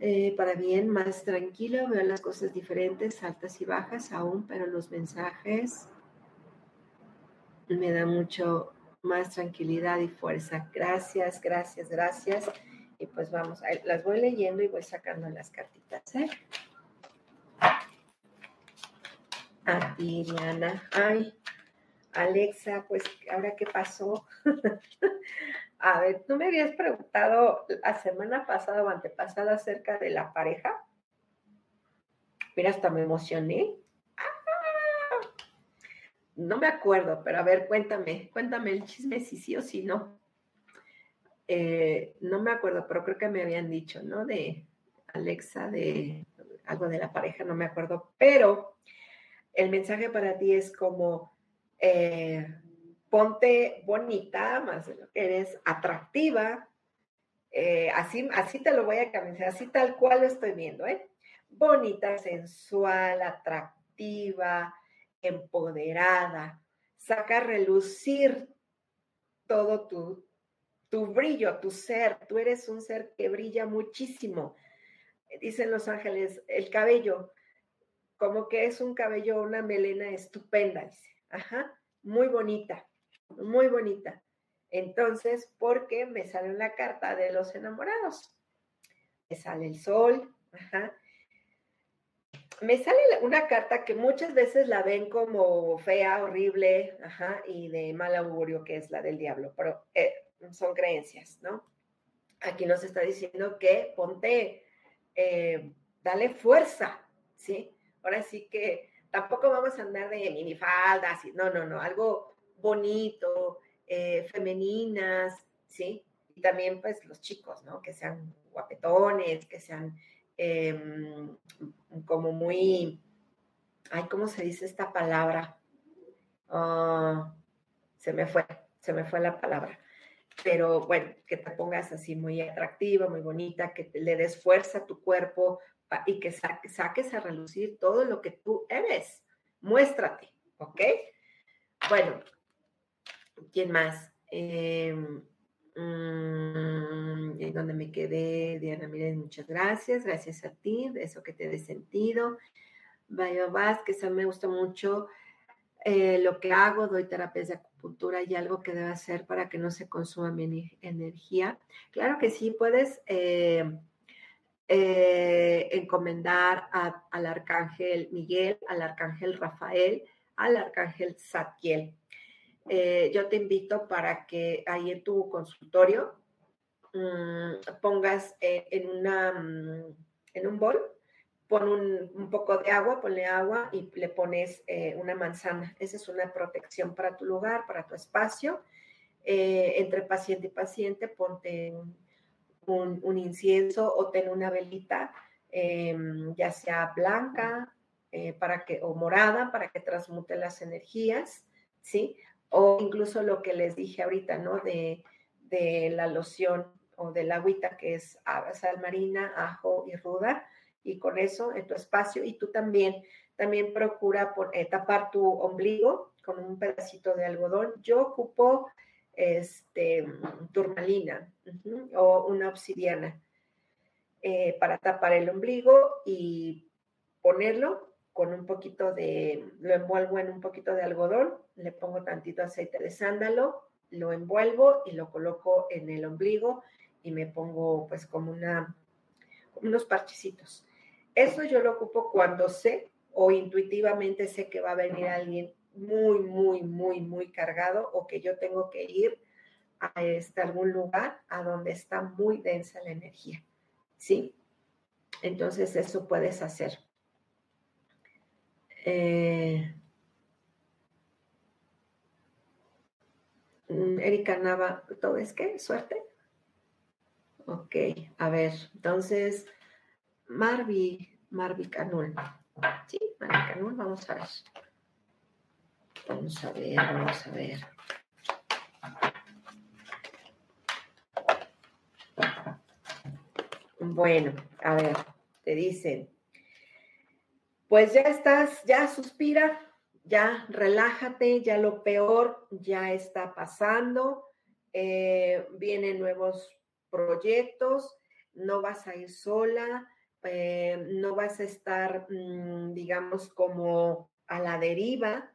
eh, para bien, más tranquilo, veo las cosas diferentes, altas y bajas aún, pero los mensajes me da mucho más tranquilidad y fuerza. Gracias, gracias, gracias. Y pues vamos, las voy leyendo y voy sacando las cartitas. ¿eh? A ti, Diana. Ay, Alexa, pues ahora qué pasó. A ver, tú me habías preguntado la semana pasada o antepasada acerca de la pareja. Mira, hasta me emocioné. No me acuerdo, pero a ver, cuéntame, cuéntame el chisme si sí o si no. Eh, no me acuerdo, pero creo que me habían dicho, ¿no? De Alexa, de algo de la pareja, no me acuerdo, pero el mensaje para ti es como, eh, ponte bonita, más de lo que eres, atractiva, eh, así, así te lo voy a cambiar, así tal cual lo estoy viendo, ¿eh? Bonita, sensual, atractiva, empoderada, saca a relucir todo tu, tu brillo, tu ser. Tú eres un ser que brilla muchísimo. Dicen los ángeles, el cabello, como que es un cabello, una melena estupenda, dice. Ajá, muy bonita, muy bonita. Entonces, porque me sale una carta de los enamorados. Me sale el sol, ajá, me sale una carta que muchas veces la ven como fea, horrible, ajá, y de mal augurio, que es la del diablo, pero eh, son creencias, ¿no? Aquí nos está diciendo que ponte, eh, dale fuerza, ¿sí? Ahora sí que tampoco vamos a andar de minifaldas, no, no, no, algo bonito, eh, femeninas, ¿sí? Y también pues los chicos, ¿no? Que sean guapetones, que sean Em, como muy, ay, ¿cómo se dice esta palabra? Ah, se me fue, se me fue la palabra. Pero bueno, que te pongas así muy atractiva, muy bonita, que le des fuerza a tu cuerpo y que saques a relucir todo lo que tú eres. Muéstrate, ¿ok? Bueno, ¿quién más? Eh, Mm, en donde me quedé, Diana miren, muchas gracias, gracias a ti, eso que te dé sentido. Vaya Vázquez, a mí me gusta mucho eh, lo que hago, doy terapias de acupuntura y algo que debo hacer para que no se consuma mi energía. Claro que sí, puedes eh, eh, encomendar al arcángel Miguel, al arcángel Rafael, al arcángel Zadkiel. Eh, yo te invito para que ahí en tu consultorio mm, pongas eh, en, una, mm, en un bol, pon un, poco de agua, ponle agua y le pones eh, una manzana. Esa es una protección para tu lugar, para tu espacio. entre paciente y paciente, ponte un, incienso o ten una velita, ya sea blanca para que, o morada, para que transmute las energías, ¿sí? O incluso lo que les dije ahorita, ¿no? De, la loción o del agüita que es sal marina, ajo y ruda, y con eso en tu espacio, y tú también, también procura por, eh, tapar tu ombligo con un pedacito de algodón. Yo ocupo este, turmalina o una obsidiana eh, para tapar el ombligo y ponerlo con un poquito de, lo envuelvo en un poquito de algodón, le pongo tantito aceite de sándalo, lo envuelvo y lo coloco en el ombligo y me pongo pues como una, unos parchecitos. Eso yo lo ocupo cuando sé o intuitivamente sé que va a venir alguien muy, muy, muy, muy cargado o que yo tengo que ir a este, algún lugar a donde está muy densa la energía. ¿Sí? Entonces eso puedes hacer. Eh, mm, Erika Nava, ¿todo es qué? ¿Suerte? Ok, a ver, entonces, Marvi, Marvi Canul. Sí, Marvi Canul, vamos a ver. Vamos a ver, vamos a ver. Bueno, a ver, te dicen, pues ya estás, ya suspira, ya relájate, ya lo peor ya está pasando, eh, vienen nuevos proyectos, no vas a ir sola, eh, no vas a estar, mm, digamos, como a la deriva.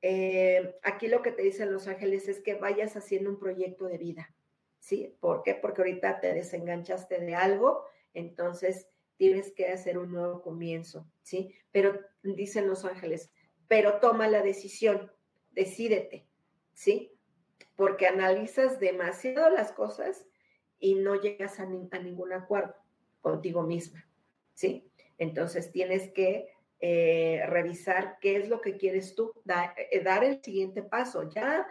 Eh, aquí lo que te dicen los ángeles es que vayas haciendo un proyecto de vida. ¿Sí? ¿Por qué? Porque ahorita te desenganchaste de algo, entonces tienes que hacer un nuevo comienzo, ¿sí? Pero dicen los ángeles, pero toma la decisión, decídete, ¿sí? Porque analizas demasiado las cosas y no llegas a, ningún acuerdo contigo misma, ¿sí? Entonces tienes que eh, revisar qué es lo que quieres tú, eh, dar el siguiente paso. Ya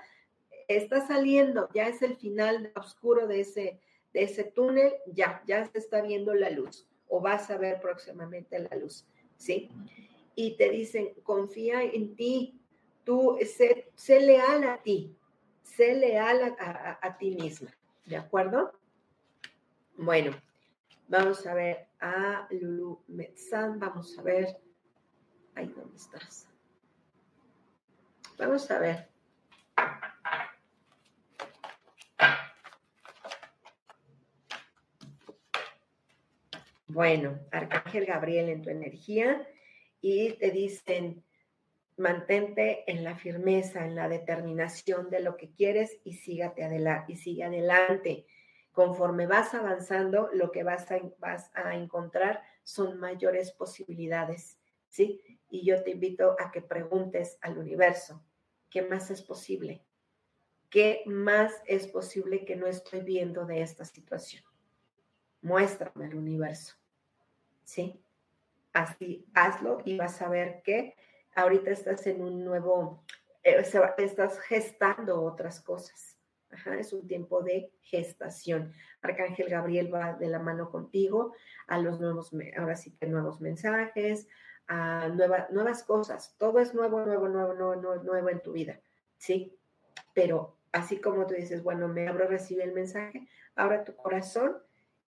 está saliendo, ya es el final oscuro de ese, de ese túnel, ya, ya se está viendo la luz o vas a ver próximamente la luz, ¿sí? Y te dicen, confía en ti, tú sé, leal a ti, sé leal a, ti misma, ¿de acuerdo? Bueno, vamos a ver a Lulu Metzán, vamos a ver, ahí dónde estás. Vamos a ver. Bueno, Arcángel Gabriel en tu energía y te dicen, mantente en la firmeza, en la determinación de lo que quieres y sígate adelante y sigue adelante. Conforme vas avanzando, lo que vas a, encontrar son mayores posibilidades, ¿sí? Y yo te invito a que preguntes al universo, ¿qué más es posible? ¿Qué más es posible que no estoy viendo de esta situación? Muéstrame el universo. ¿Sí? Así, hazlo y vas a ver que ahorita estás en un nuevo, eh, estás gestando otras cosas. es un tiempo de gestación. Arcángel Gabriel va de la mano contigo a los nuevos, ahora sí que nuevos mensajes, a nuevas cosas. Todo es nuevo, nuevo, nuevo, nuevo, nuevo en tu vida, ¿sí? Pero así como tú dices, bueno, me abro, recibe el mensaje, abra tu corazón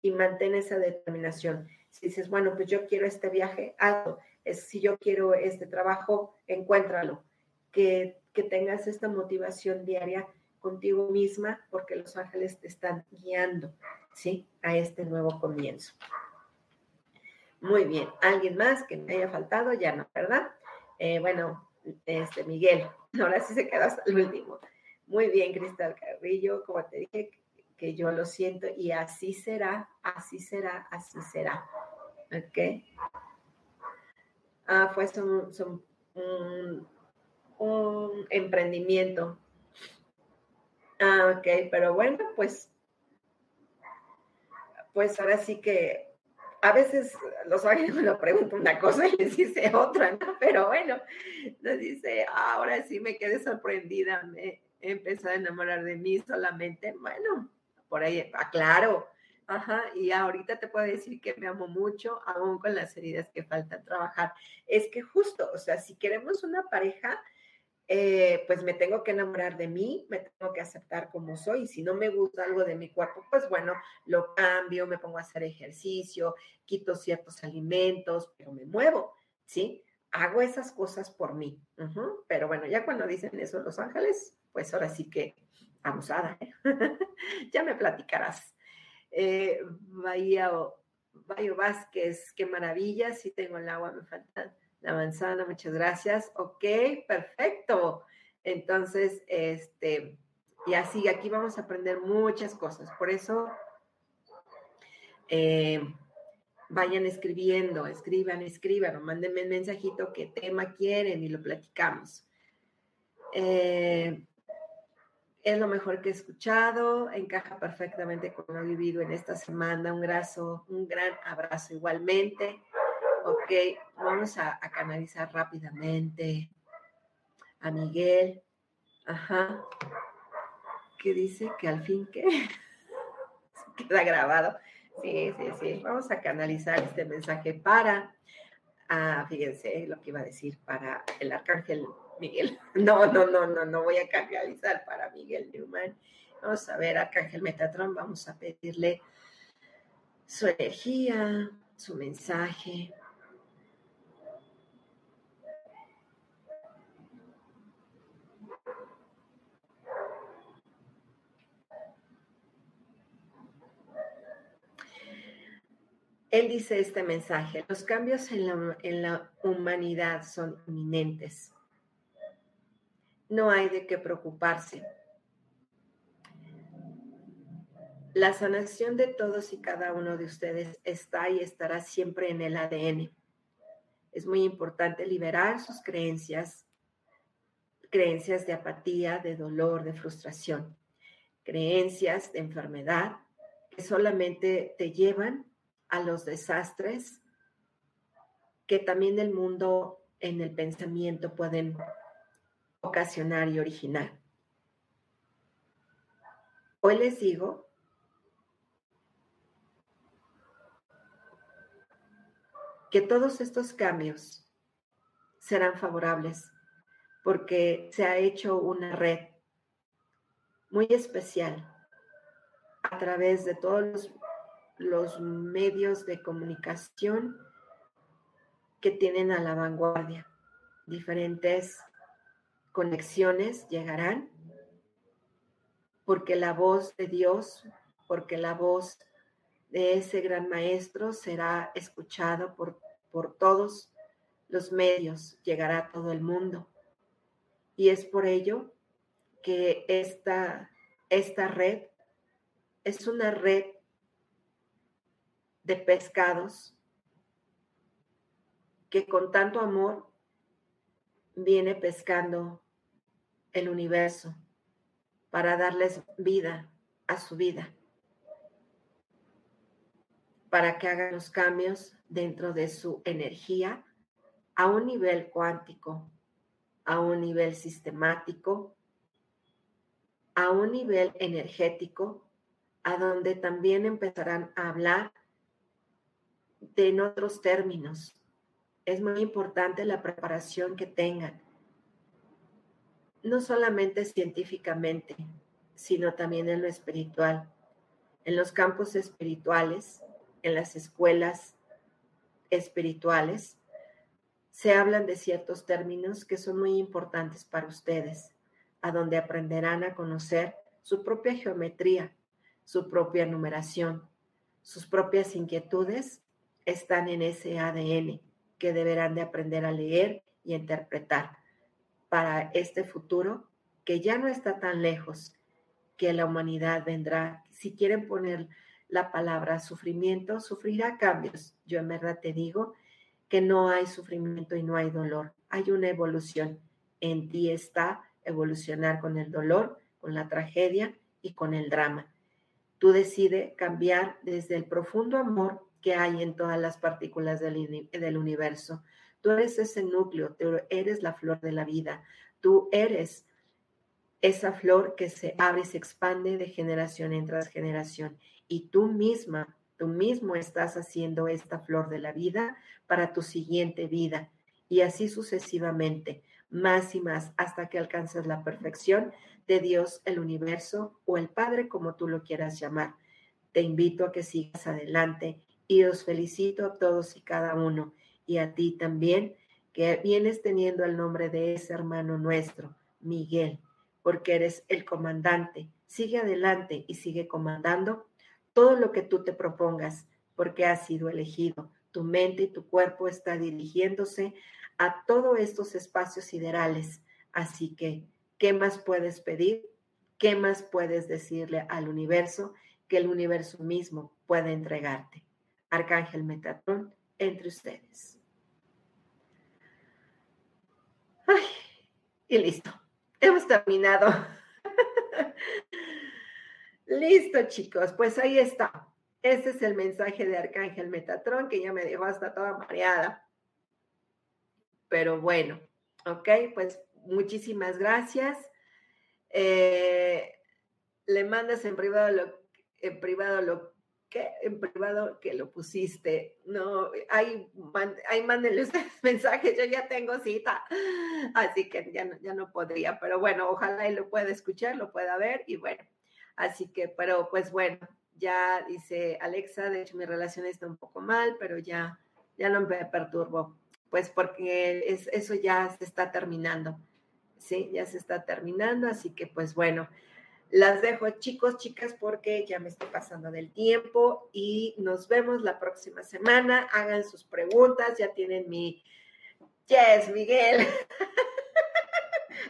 y mantén esa determinación. Si dices, bueno, pues yo quiero este viaje, hazlo. Es, si yo quiero este trabajo, encuéntralo. Que, que tengas esta motivación diaria contigo misma porque los ángeles te están guiando, ¿sí? A este nuevo comienzo. Muy bien. ¿Alguien más que me haya faltado? Ya no, ¿verdad? Eh, bueno, este Miguel, ahora sí se quedó hasta el último. Muy bien, Cristal Carrillo, como te dije, que yo lo siento y así será, así será, así será. ¿Ok? Ah, fue un, emprendimiento. Ah, ok, pero bueno, pues, pues ahora sí que a veces los ángeles lo preguntan una cosa y les dice otra, ¿no? Pero bueno, nos dice, ahora sí me quedé sorprendida, me he empezado a enamorar de mí solamente. Bueno, por ahí, aclaro, Ajá, y ahorita te puedo decir que me amo mucho, aún con las heridas que faltan trabajar. Es que justo, o sea, si queremos una pareja, eh, pues me tengo que enamorar de mí, me tengo que aceptar como soy. Si no me gusta algo de mi cuerpo, pues bueno, lo cambio, me pongo a hacer ejercicio, quito ciertos alimentos, pero me muevo, ¿sí? Hago esas cosas por mí. Pero bueno, ya cuando dicen eso los ángeles, pues ahora sí que abusada, ¿eh? ya me platicarás. Eh, Bahía, Bahía Vázquez, qué maravilla, sí tengo el agua, me falta la manzana, muchas gracias. Ok, perfecto. Entonces, este, y así, aquí vamos a aprender muchas cosas. Por eso, eh, vayan escribiendo, escriban, escriban, o mándenme un mensajito qué tema quieren y lo platicamos. Eh, es lo mejor que he escuchado, encaja perfectamente con lo vivido en esta semana. Un, graso, un gran abrazo igualmente. Ok, vamos a, canalizar rápidamente a Miguel. Ajá. ¿Qué dice? Que al fin que queda grabado. Sí, sí, sí. Vamos a canalizar este mensaje para, ah, fíjense lo que iba a decir, para el arcángel Miguel. No, no, no, no, no voy a canalizar para Miguel Newman. Vamos a ver, Arcángel Metatron, vamos a pedirle su energía, su mensaje. Él dice este mensaje, los cambios en la, en la humanidad son inminentes no hay de qué preocuparse. La sanación de todos y cada uno de ustedes está y estará siempre en el ADN. Es muy importante liberar sus creencias, creencias de apatía, de dolor, de frustración, creencias de enfermedad que solamente te llevan a los desastres que también el mundo en el pensamiento pueden ocasionar y originar. Hoy les digo que todos estos cambios serán favorables porque se ha hecho una red muy especial a través de todos los, medios de comunicación que tienen a la vanguardia. Diferentes conexiones llegarán porque la voz de Dios, porque la voz de ese gran maestro será escuchado por, por todos los medios, llegará a todo el mundo. Y es por ello que esta, esta red es una red de pescados que con tanto amor viene pescando el universo para darles vida a su vida, para que hagan los cambios dentro de su energía a un nivel cuántico, a un nivel sistemático, a un nivel energético, a donde también empezarán a hablar de en otros términos. Es muy importante la preparación que tengan, no solamente científicamente, sino también en lo espiritual, en los campos espirituales, en las escuelas espirituales, se hablan de ciertos términos que son muy importantes para ustedes, a donde aprenderán a conocer su propia geometría, su propia numeración, sus propias inquietudes están en ese ADN que deberán de aprender a leer y interpretar para este futuro que ya no está tan lejos, que la humanidad vendrá. Si quieren poner la palabra sufrimiento, sufrirá cambios. Yo en verdad te digo que no hay sufrimiento y no hay dolor. Hay una evolución. En ti está evolucionar con el dolor, con la tragedia y con el drama. Tú decides cambiar desde el profundo amor que hay en todas las partículas del, del universo. Tú eres ese núcleo, tú eres la flor de la vida, tú eres esa flor que se abre y se expande de generación en tras generación. Y tú misma Tú mismo estás haciendo esta flor de la vida para tu siguiente vida y así sucesivamente, más y más hasta que alcances la perfección de Dios, el universo o el Padre, como tú lo quieras llamar. Te invito a que sigas adelante y os felicito a todos y cada uno y a ti también, que vienes teniendo el nombre de ese hermano nuestro, Miguel, porque eres el comandante. Sigue adelante y sigue comandando todo lo que tú te propongas, porque has sido elegido. Tu mente y tu cuerpo está dirigiéndose a todos estos espacios siderales. Así que, ¿qué más puedes pedir? ¿Qué más puedes decirle al universo que el universo mismo puede entregarte? Arcángel Metatrón, entre ustedes. Ay, y listo. Hemos terminado. Listo, chicos, pues ahí está. Ese es el mensaje de Arcángel Metatrón que ya me dejó hasta toda mareada. Pero bueno, ok, pues muchísimas gracias. Eh, le mandas en privado lo, en privado lo que, en privado que lo pusiste. No, ahí, ahí mándenle ustedes mensajes, yo ya tengo cita, así que ya no, ya no podría, pero bueno, ojalá y lo pueda escuchar, lo pueda ver y bueno, Así que, pero pues bueno, ya dice Alexa, de hecho mi relación está un poco mal, pero ya, ya no me perturbo, pues porque es, eso ya se está terminando, ¿sí? Ya se está terminando, así que pues bueno, las dejo chicos, chicas, porque ya me estoy pasando del tiempo y nos vemos la próxima semana. Hagan sus preguntas, ya tienen mi... Yes, Miguel.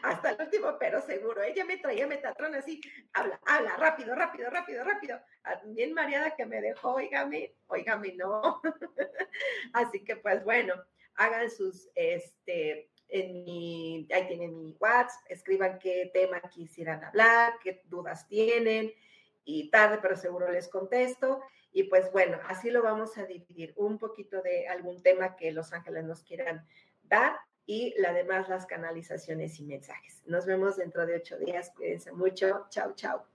hasta el último, pero seguro. Ella me traía Metatrón así, habla, habla, rápido, rápido, rápido, rápido. Ah, bien mareada que me dejó, oígame, oígame, no. así que pues bueno, hagan sus, este, en mi, ahí tienen mi WhatsApp, escriban qué tema quisieran hablar, qué dudas tienen. y tarde pero seguro les contesto. Y pues bueno, así lo vamos a dividir. Un poquito de algún tema que los ángeles nos quieran dar y la demás las canalizaciones y mensajes. Nos vemos dentro de ocho días. Cuídense mucho. Chao, chao.